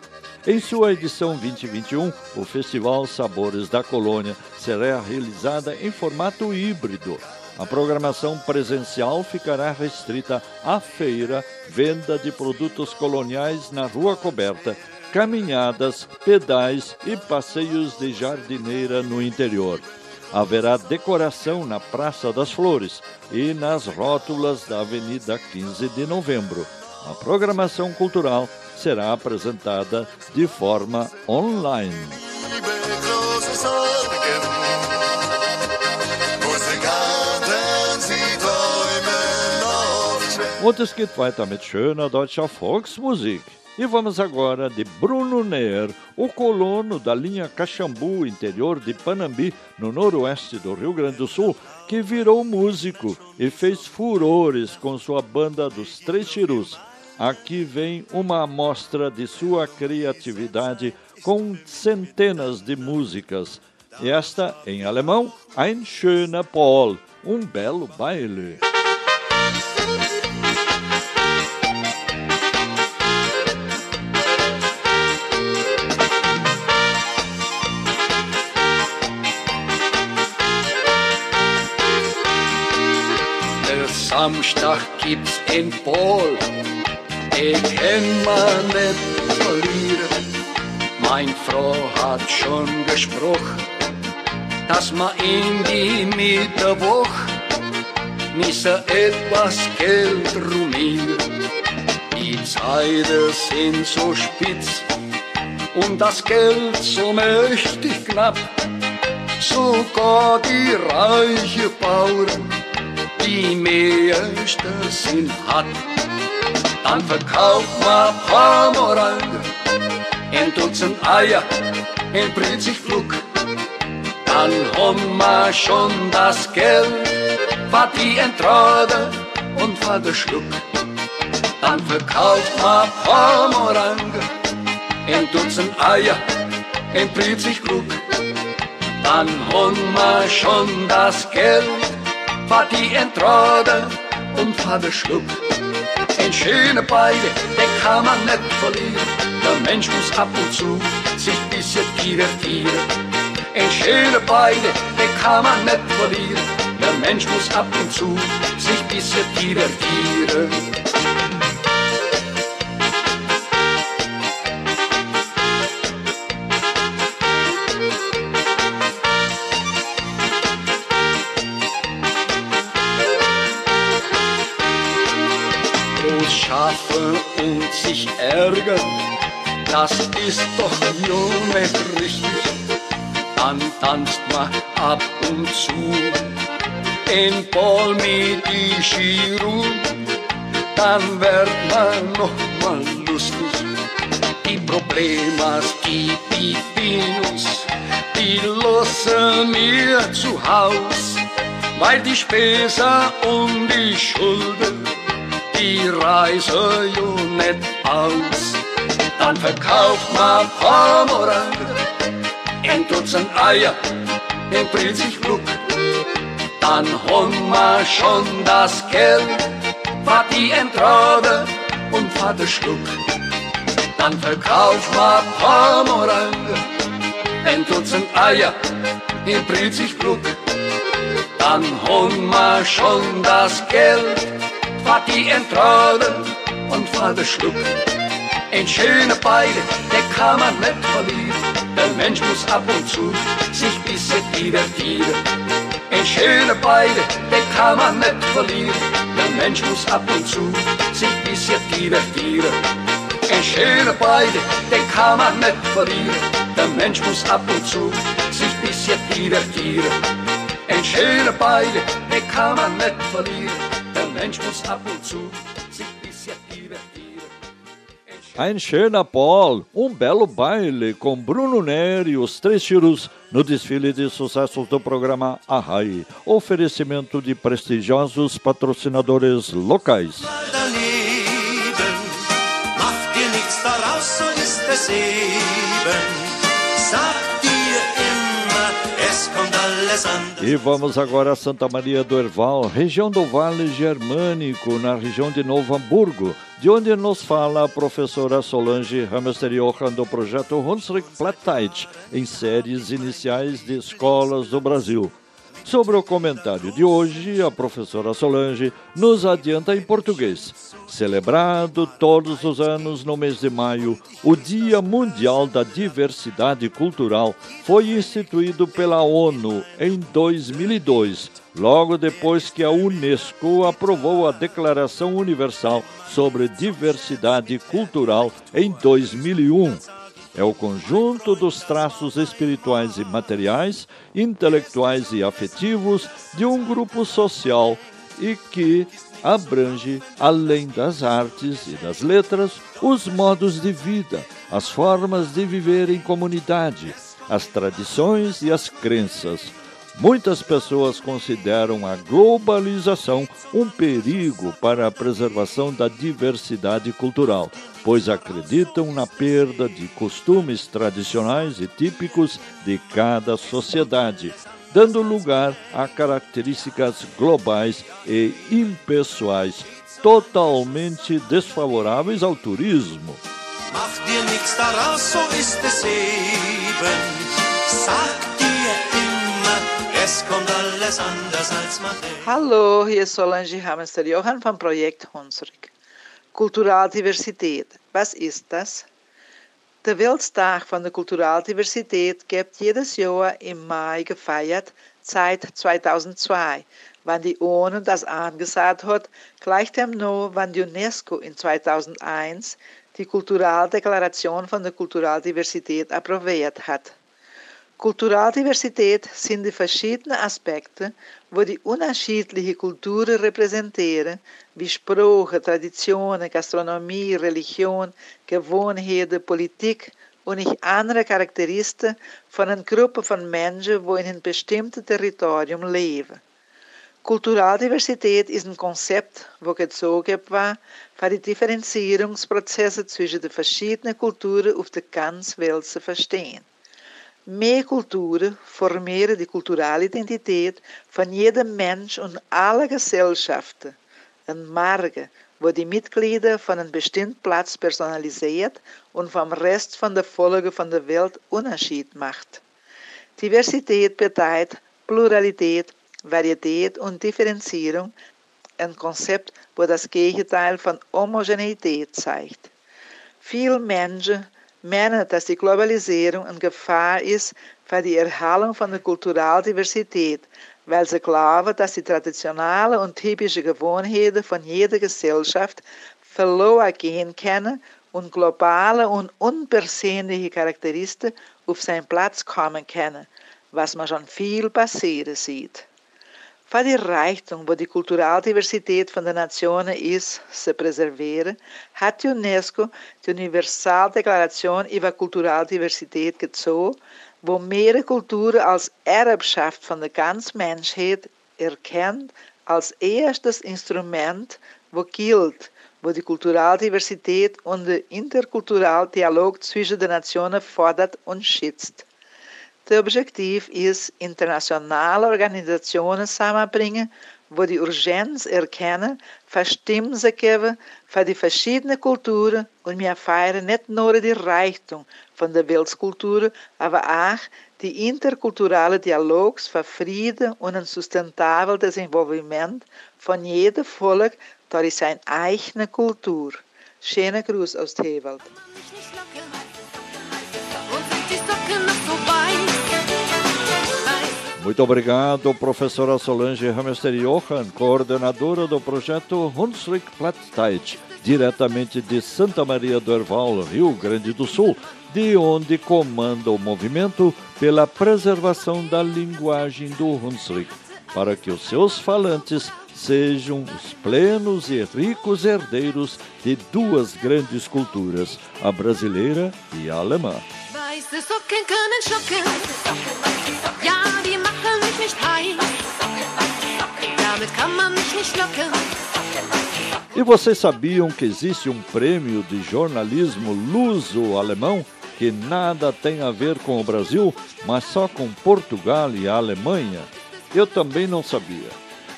Em sua edição 2021, o Festival Sabores da Colônia será realizada em formato híbrido. A programação presencial ficará restrita à feira, venda de produtos coloniais na rua coberta, caminhadas, pedais e passeios de jardineira no interior. Haverá decoração na Praça das Flores e nas rótulas da Avenida 15 de Novembro. A programação cultural será apresentada de forma online. Und es geht weiter mit schöner deutscher Volksmusik. E vamos agora de Bruno Neer, o colono da linha Caxambu, interior de Panambi, no noroeste do Rio Grande do Sul, que virou músico e fez furores com sua banda dos Três Chirus. Aqui vem uma amostra de sua criatividade com centenas de músicas. Esta, em alemão, Ein schöner Paul, um belo baile. Samstag gibt's in Paul ich kann man nicht verlieren. Mein Frau hat schon gesprochen, dass man in die Mittwoch müsse etwas Geld ruinieren. Die Zeiten sind so spitz und das Geld so mächtig knapp. Sogar die reiche Bauern, die meiste sind hat dann verkauft man Pommerange, ein Dutzend Eier, ein Britzig Flug. Dann haben wir schon das Geld, war die Entrade und war der Schluck. Dann verkauft man Pommerange, ein Dutzend Eier, ein Britzig Flug. Dann haben wir schon das Geld, war die Entrade und war der Schluck. Ein schöner Beide, den kann man nicht verlieren. Der Mensch muss ab und zu sich bisschen divertieren. Ein schöner Beide, den kann man nicht verlieren. Der Mensch muss ab und zu sich bisschen divertieren. Schaffen und sich ärgern, das ist doch ja nicht richtig. Dann tanzt man ab und zu in Ball mit die Chiru, dann wird man noch mal lustig. Die Probleme, die Pipinos, die lassen mir zu Haus, weil die Späße und die Schulden die Reise ja nicht aus. Dann verkauft man Parmorange, ein Dutzend Eier, ein sich Glück. Dann haben wir schon das Geld, für die Entrade und für den Schluck. Dann verkauft man Parmorange, ein Dutzend Eier, ein sich Glück. Dann haben wir schon das Geld, für die Entrade und für den Schluck. Ein schöner Beide, der kann man nicht verlieren. Der Mensch muss ab und zu sich bisschen divertieren. Ein schöner Beide, der kann man nicht verlieren. Der Mensch muss ab und zu sich bisschen divertieren. Ein schöner Beide, der kann man nicht verlieren. Der Mensch muss ab und zu sich bisschen divertieren. Ein schöner Beide, der kann man nicht verlieren. Mensch muss ab und zu sich bisschen divertieren. Ein schöner Paul, um belo baile com Bruno Neri e os Três Tiros no desfile de sucessos do programa Arrai. Oferecimento de prestigiosos patrocinadores locais. daneben. E vamos agora a Santa Maria do Herval, região do Vale Germânico, na região de Novo Hamburgo, de onde nos fala a professora Solange Hamster Johan do projeto Hunsrück Plattdeutsch, em séries iniciais de escolas do Brasil. Sobre o comentário de hoje, a professora Solange nos adianta em português. Celebrado todos os anos no mês de maio, o Dia Mundial da Diversidade Cultural foi instituído pela ONU em 2002, logo depois que a Unesco aprovou a Declaração Universal sobre Diversidade Cultural em 2001 é o conjunto dos traços espirituais e materiais, intelectuais e afetivos de um grupo social e que abrange, além das artes e das letras, os modos de vida, as formas de viver em comunidade, as tradições e as crenças. Muitas pessoas consideram a globalização um perigo para a preservação da diversidade cultural, pois acreditam na perda de costumes tradicionais e típicos de cada sociedade, dando lugar a características globais e impessoais totalmente desfavoráveis ao turismo. Mach dir nichts daraus, so ist es eben. Sag es kommt alles anders als man denkt. Hallo, hier ist Solange Hamster Johann vom Projekt Hunsrück. Kulturaldiversität, was ist das? Der Welttag von der Kulturaldiversität gibt jedes Jahr im Mai gefeiert, seit 2002, wann die ONU das angesagt hat, gleich dem noch, wann die UNESCO in 2001 die Kulturaldeklaration von der Kulturaldiversität approviert hat. Kulturaldiversität sind die verschiedenen Aspekte, wo die unterschiedliche Kulturen repräsentieren, wie Sprache, Traditionen, Gastronomie, Religion, Gewohnheiten, Politik und ich andere Charakteristiken von einer Gruppe von Menschen, wo in einem bestimmten Territorium leben. Kulturaldiversität ist ein Konzept, wo gezogen war, für die Differenzierungsprozesse zwischen den verschiedenen Kulturen auf der ganzen Welt zu verstehen. Mehr Kulturen formieren die kulturelle Identität von jedem Mensch und aller gesellschaften. Een marge wordt die Mitglieder von einem bestimmten Platz personalisiert und vom rest van de volgen van de wereld onderscheid macht. Diversität betekent Pluralität, Varietät und Differenzierung ein Konzept, wo das Gegenteil von Homogeneität zeigt. Viele Menschen meinen, dass die Globalisierung eine Gefahr ist für die Erhaltung von der Kulturaldiversität, weil sie glauben, dass die traditionellen und typischen Gewohnheiten von jeder Gesellschaft verloren gehen können und globale und unpersönliche Charakteristika auf seinen Platz kommen können, was man schon viel passieren sieht. Für die Reichtum, wo die Kulturaldiversität von den Nationen ist, zu preservieren, hat die UNESCO die Universaldeklaration über Kulturaldiversität gezogen, wo mehrere Kulturen als Erbschaft von der ganzen Menschheit erkennt, als erstes Instrument, wo gilt, wo die Kulturaldiversität und der interkulturelle Dialog zwischen den Nationen fordert und schützt. Der Objektiv ist, internationale Organisationen zusammenbringen, wo die Urgenz erkennen, verstimmen sie geben für die verschiedenen Kulturen und wir feiern nicht nur die Reichtum von der Weltkultur, aber auch die interkulturelle Dialogs für Frieden und ein sustainable Desenvolvement von jedem Volk durch seine eigene Kultur. Schöner Gruß aus Tewald. Muito obrigado, professora Solange Hamester Johan, coordenadora do projeto Hunsrück Plattdeutsch, diretamente de Santa Maria do Herval, Rio Grande do Sul, de onde comanda o movimento pela preservação da linguagem do Hunsrück, para que os seus falantes sejam os plenos e ricos herdeiros de duas grandes culturas, a brasileira e a alemã. E vocês sabiam que existe um prêmio de jornalismo luso-alemão que nada tem a ver com o Brasil, mas só com Portugal e a Alemanha? Eu também não sabia.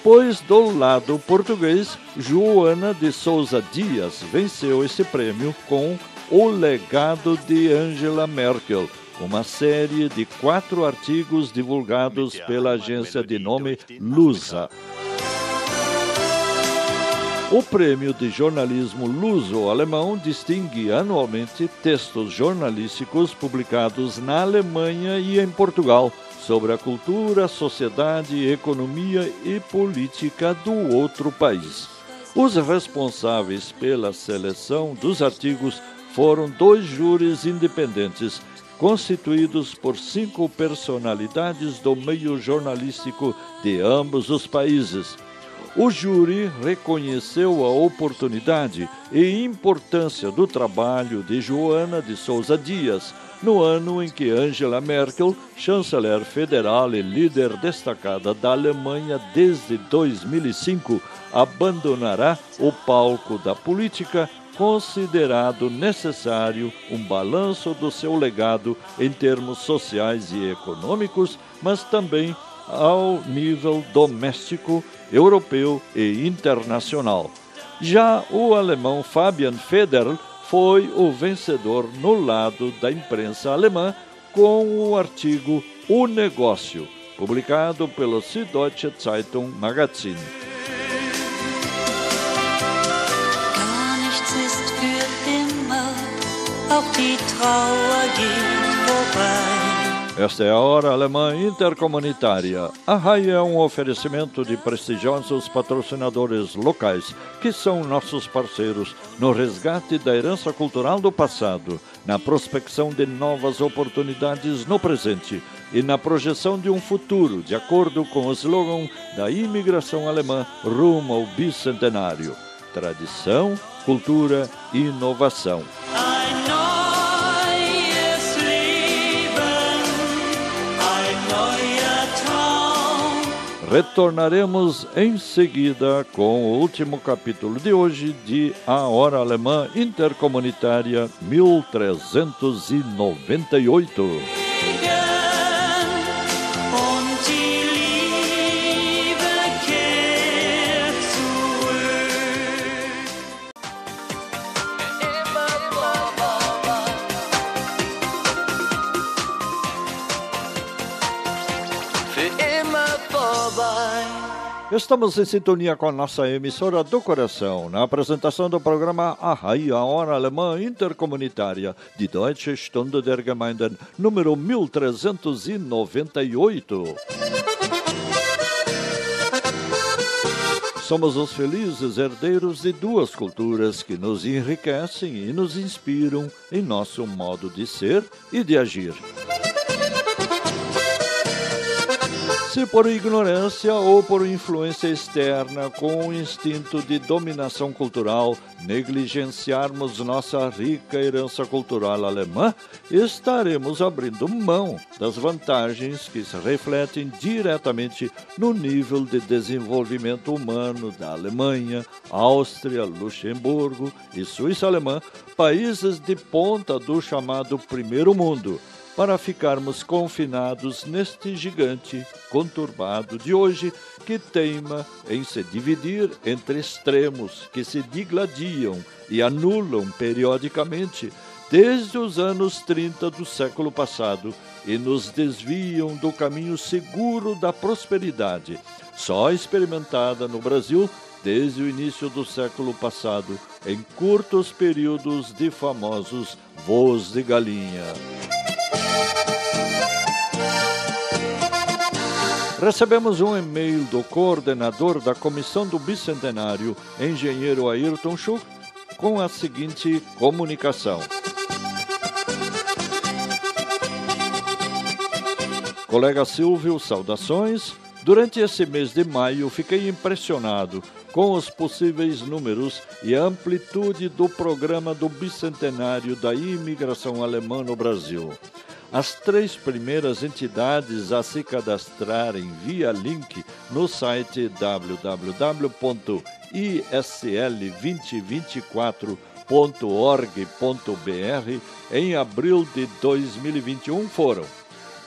Pois do lado português, Joana de Souza Dias venceu esse prêmio com O Legado de Angela Merkel, uma série de quatro artigos divulgados pela agência de nome Lusa. O Prêmio de Jornalismo Luso-Alemão distingue anualmente textos jornalísticos publicados na Alemanha e em Portugal sobre a cultura, sociedade, economia e política do outro país. Os responsáveis pela seleção dos artigos foram dois júris independentes, constituídos por cinco personalidades do meio jornalístico de ambos os países. O júri reconheceu a oportunidade e importância do trabalho de Joana de Souza Dias, no ano em que Angela Merkel, chanceler federal e líder destacada da Alemanha desde 2005, abandonará o palco da política, considerado necessário um balanço do seu legado em termos sociais e econômicos, mas também ao nível doméstico, europeu e internacional. Já o alemão Fabian Federl foi o vencedor no lado da imprensa alemã com o artigo O Negócio, publicado pelo Süddeutsche Zeitung Magazin. Gar nichts ist für immer, auch die Trauer geht vorbei. Esta é a Hora Alemã Intercomunitária. A RAI é um oferecimento de prestigiosos patrocinadores locais, que são nossos parceiros no resgate da herança cultural do passado, na prospecção de novas oportunidades no presente e na projeção de um futuro, de acordo com o slogan da imigração alemã rumo ao bicentenário. Tradição, cultura e inovação. Retornaremos em seguida com o último capítulo de hoje de A Hora Alemã Intercomunitária 1398. Estamos em sintonia com a nossa emissora do coração, na apresentação do programa A Rai, a Hora Alemã Intercomunitária, de Deutsche Stunde der Gemeinden, número 1398. Somos os felizes herdeiros de duas culturas que nos enriquecem e nos inspiram em nosso modo de ser e de agir. Se por ignorância ou por influência externa, com o instinto de dominação cultural, negligenciarmos nossa rica herança cultural alemã, estaremos abrindo mão das vantagens que se refletem diretamente no nível de desenvolvimento humano da Alemanha, Áustria, Luxemburgo e Suíça alemã, países de ponta do chamado Primeiro Mundo para ficarmos confinados neste gigante conturbado de hoje que teima em se dividir entre extremos que se digladiam e anulam periodicamente desde os anos 30 do século passado e nos desviam do caminho seguro da prosperidade, só experimentada no Brasil desde o início do século passado, em curtos períodos de famosos voos de galinha. Recebemos um e-mail do coordenador da Comissão do Bicentenário, engenheiro Ayrton Schuch, com a seguinte comunicação. Colega Silvio, saudações. Durante esse mês de maio, fiquei impressionado com os possíveis números e a amplitude do programa do bicentenário da imigração alemã no Brasil. As três primeiras entidades a se cadastrarem via link no site www.isl2024.org.br em abril de 2021 foram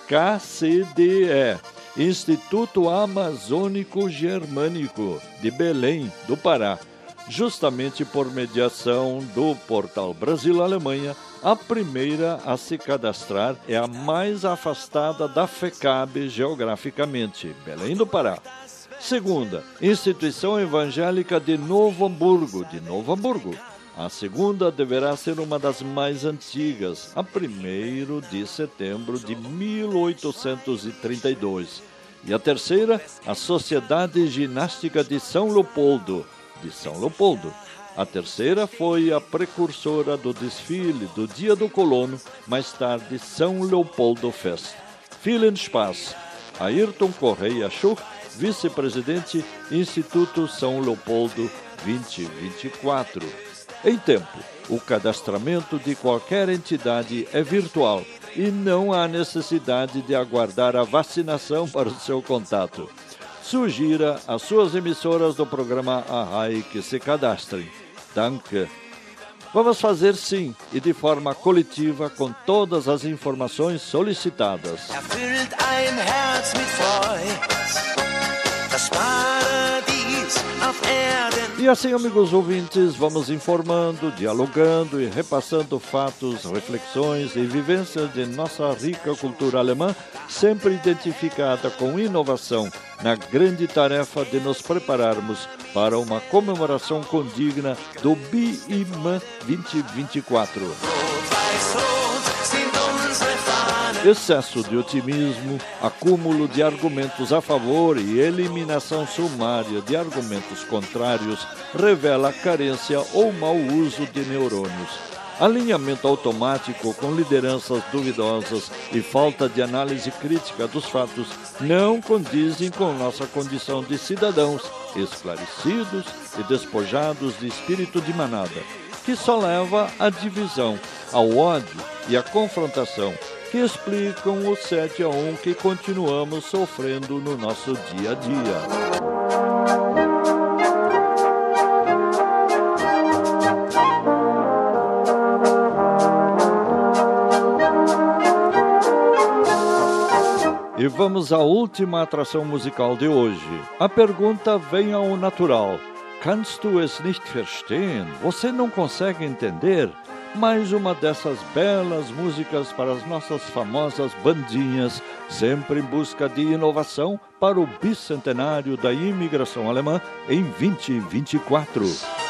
KCDE, Instituto Amazônico Germânico de Belém, do Pará, justamente por mediação do portal Brasil-Alemanha a primeira a se cadastrar é a mais afastada da FECAB geograficamente, Belém do Pará. Segunda, Instituição Evangélica de Novo Hamburgo, de Novo Hamburgo. A segunda deverá ser uma das mais antigas, a 1 de setembro de 1832. E a terceira, a Sociedade Ginástica de São Leopoldo, de São Leopoldo, a terceira foi a precursora do desfile do Dia do Colono, mais tarde São Leopoldo Fest. Vielen Spaß! Ayrton Correia Schuch, vice-presidente, Instituto São Leopoldo 2024. Em tempo, o cadastramento de qualquer entidade é virtual e não há necessidade de aguardar a vacinação para o seu contato. Sugira às suas emissoras do programa Arrai que se cadastrem. Danke. Vamos fazer sim e de forma coletiva com todas as informações solicitadas. E assim, amigos ouvintes, vamos informando, dialogando e repassando fatos, reflexões e vivências de nossa rica cultura alemã, sempre identificada com inovação na grande tarefa de nos prepararmos para uma comemoração condigna do BIMAN 2024. Excesso de otimismo, acúmulo de argumentos a favor e eliminação sumária de argumentos contrários revela carência ou mau uso de neurônios. Alinhamento automático com lideranças duvidosas e falta de análise crítica dos fatos não condizem com nossa condição de cidadãos esclarecidos e despojados de espírito de manada, que só leva à divisão, ao ódio e à confrontação que explicam o 7 a 1 que continuamos sofrendo no nosso dia a dia. E vamos à última atração musical de hoje. A pergunta vem ao natural. Kannst du es nicht verstehen? Você não consegue entender? Mais uma dessas belas músicas para as nossas famosas bandinhas, sempre em busca de inovação para o bicentenário da imigração alemã em 2024.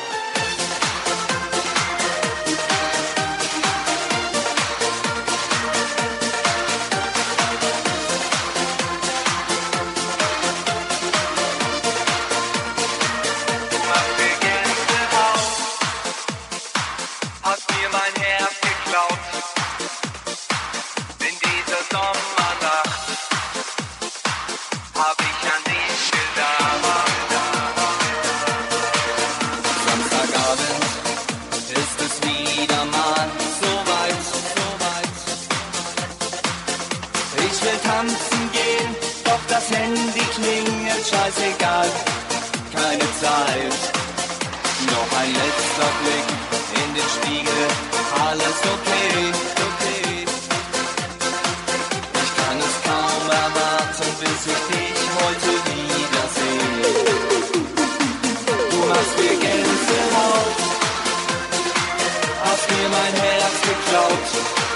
ein letzter Blick in den Spiegel, alles okay, okay. Ich kann es kaum erwarten, bis ich dich heute wiedersehe. Du machst mir Gänsehaut, hast mir mein Herz geklaut.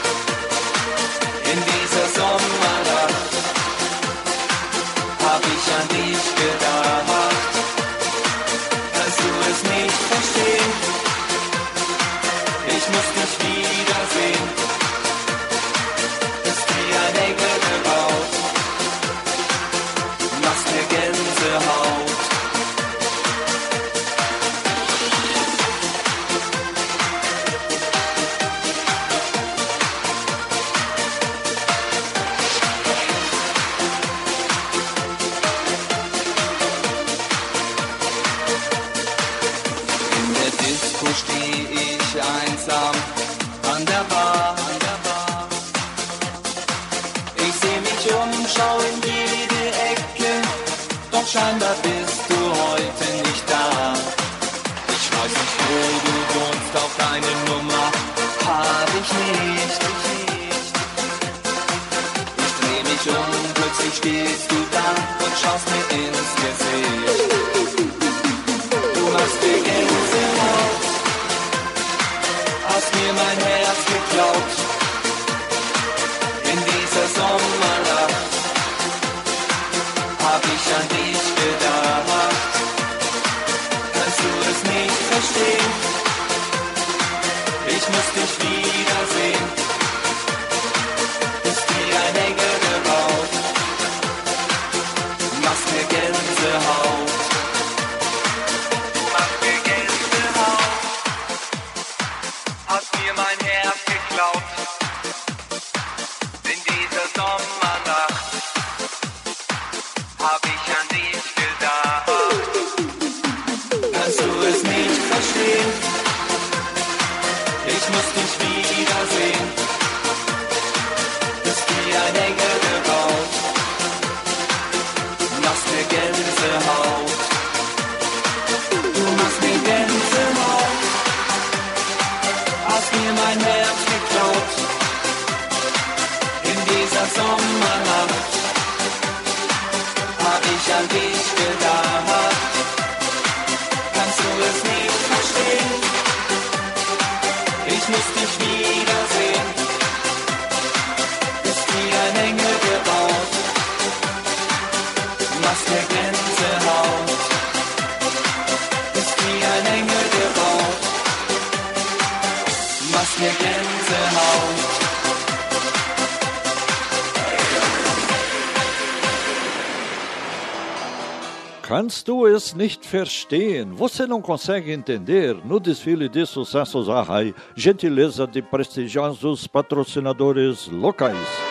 Es nicht verstehen? Você não consegue entender? No desfile de sucessos Arrai, gentileza de prestigiosos patrocinadores locais.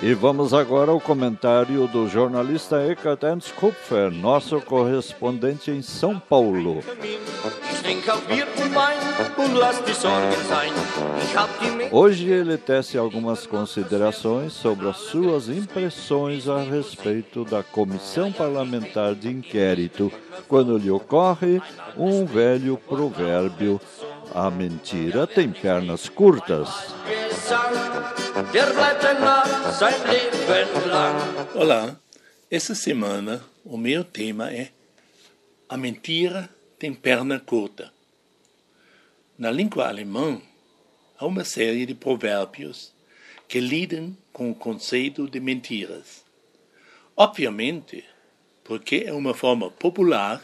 E vamos agora ao comentário do jornalista Eckhart Ernst Kupfer, nosso correspondente em São Paulo. Hoje ele tece algumas considerações sobre as suas impressões a respeito da comissão parlamentar de inquérito, quando lhe ocorre um velho provérbio: a mentira tem pernas curtas. Olá, essa semana o meu tema é A mentira tem perna curta. Na língua alemã, há uma série de provérbios que lidam com o conceito de mentiras. Obviamente, porque é uma forma popular,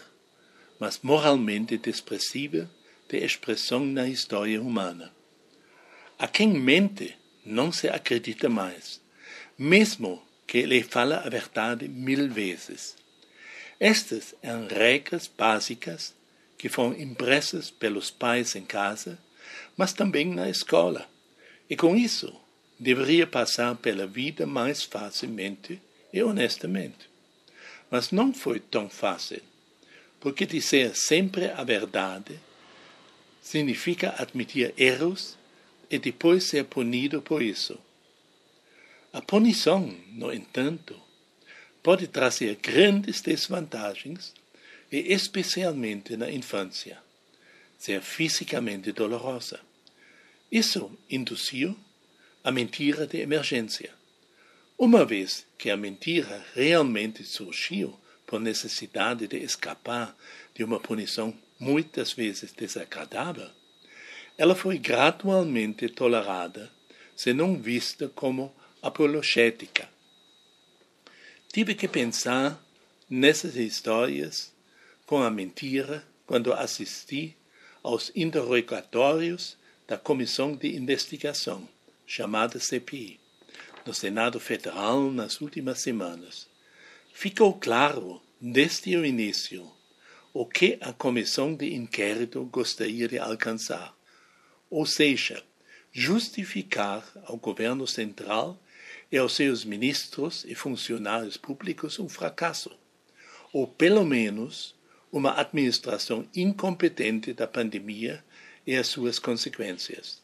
mas moralmente desprezível de expressão na história humana. A quem mente não se acredita mais, mesmo que lhe fala a verdade mil vezes. Estas eram regras básicas que foram impressas pelos pais em casa, mas também na escola, e com isso deveria passar pela vida mais facilmente e honestamente. Mas não foi tão fácil, porque dizer sempre a verdade significa admitir erros e depois ser punido por isso. A punição, no entanto, pode trazer grandes desvantagens, e especialmente na infância, ser fisicamente dolorosa. Isso induziu a mentira de emergência. Uma vez que a mentira realmente surgiu por necessidade de escapar de uma punição muitas vezes desagradável, ela foi gradualmente tolerada, se não vista como apologética. Tive que pensar nessas histórias com a mentira quando assisti aos interrogatórios da Comissão de Investigação, chamada CPI, no Senado Federal nas últimas semanas. Ficou claro, desde o início, o que a comissão de inquérito gostaria de alcançar, ou seja, justificar ao governo central e aos seus ministros e funcionários públicos um fracasso, ou pelo menos uma administração incompetente da pandemia e as suas consequências.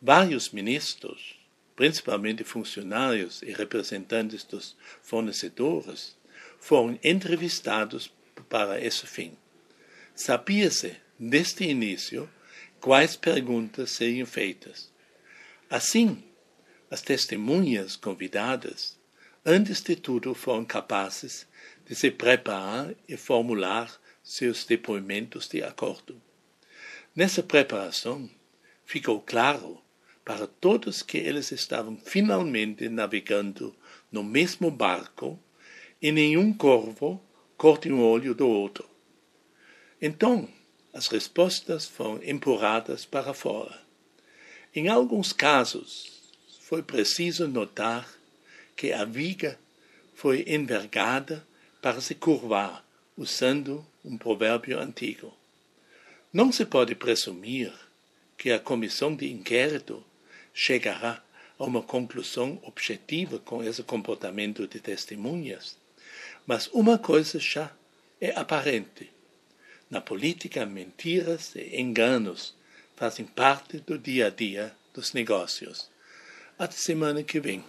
Vários ministros, principalmente funcionários e representantes dos fornecedores, foram entrevistados para esse fim. Sabia-se, desde o início, quais perguntas seriam feitas. Assim, as testemunhas convidadas, antes de tudo, foram capazes de se preparar e formular seus depoimentos de acordo. Nessa preparação, ficou claro para todos que eles estavam finalmente navegando no mesmo barco e nenhum corvo corte um olho do outro. Então, as respostas foram empurradas para fora. Em alguns casos, foi preciso notar que a viga foi envergada para se curvar, usando um provérbio antigo. Não se pode presumir que a comissão de inquérito chegará a uma conclusão objetiva com esse comportamento de testemunhas, mas uma coisa já é aparente. Na política, mentiras e enganos fazem parte do dia a dia dos negócios. Até semana que vem.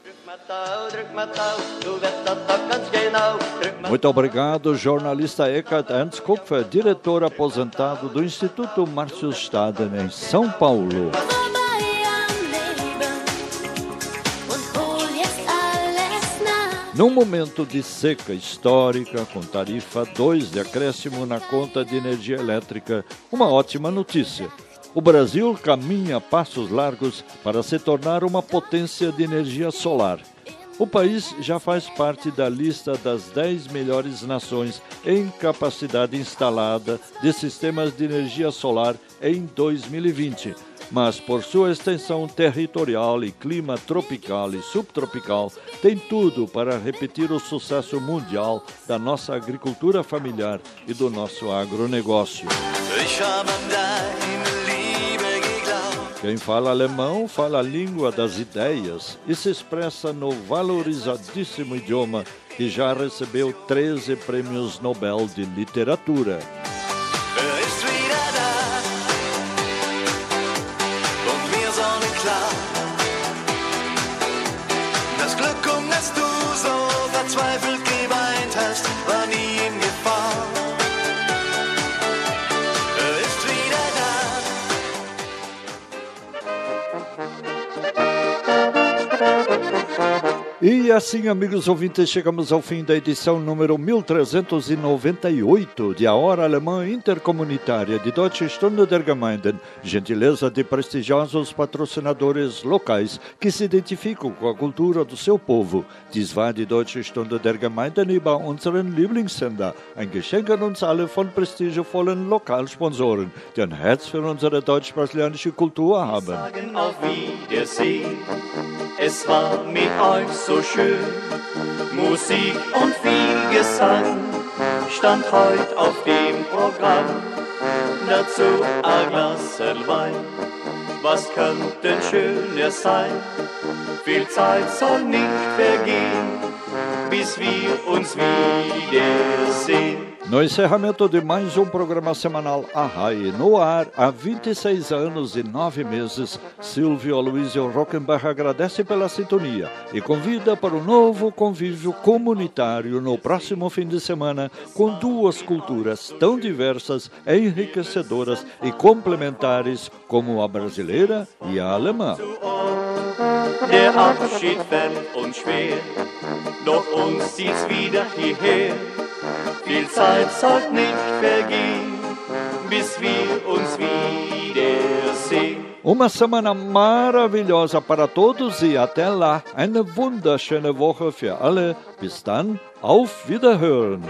Muito obrigado, jornalista Eckhard Ernst Kupfer, diretor aposentado do Instituto Márcio Staden, em São Paulo. Num momento de seca histórica, com tarifa 2 de acréscimo na conta de energia elétrica, uma ótima notícia. O Brasil caminha passos largos para se tornar uma potência de energia solar. O país já faz parte da lista das 10 melhores nações em capacidade instalada de sistemas de energia solar em 2020 mas por sua extensão territorial e clima tropical e subtropical, tem tudo para repetir o sucesso mundial da nossa agricultura familiar e do nosso agronegócio. Quem fala alemão fala a língua das ideias e se expressa no valorizadíssimo idioma que já recebeu 13 prêmios Nobel de Literatura. E assim, amigos ouvintes, chegamos ao fim da edição número 1398 de A Hora Alemã Intercomunitária de Deutsche Stunde der Gemeinden, gentileza de prestigiosos patrocinadores locais que se identificam com a cultura do seu povo. Dies war die Deutsche Stunde der Gemeinden über unseren Lieblingssender, ein Geschenk an uns alle von prestigevollen Lokalsponsoren, die ein Herz für unsere deutsch-brasilianische Kultur haben. Auf Wiedersehen. Es war mit euch so schön. Musik und viel Gesang stand heut auf dem Programm. Dazu ein Glas Wein, was könnte schöner sein? Viel Zeit soll nicht vergehen, bis wir uns wiedersehen. No encerramento de mais um programa semanal Arrai no ar, há 26 anos e 9 meses, Silvio Aloysio Rockenbach agradece pela sintonia e convida para um novo convívio comunitário no próximo fim de semana com duas culturas tão diversas, enriquecedoras e complementares como a brasileira e a alemã. Der Abschied fern und schwer, doch uns zieht's wieder hierher. Viel Zeit soll nicht vergehen, bis wir uns wiedersehen. Uma semana maravilhosa para todos e até lá. Eine wunderschöne Woche für alle. Bis dann, auf Wiederhören.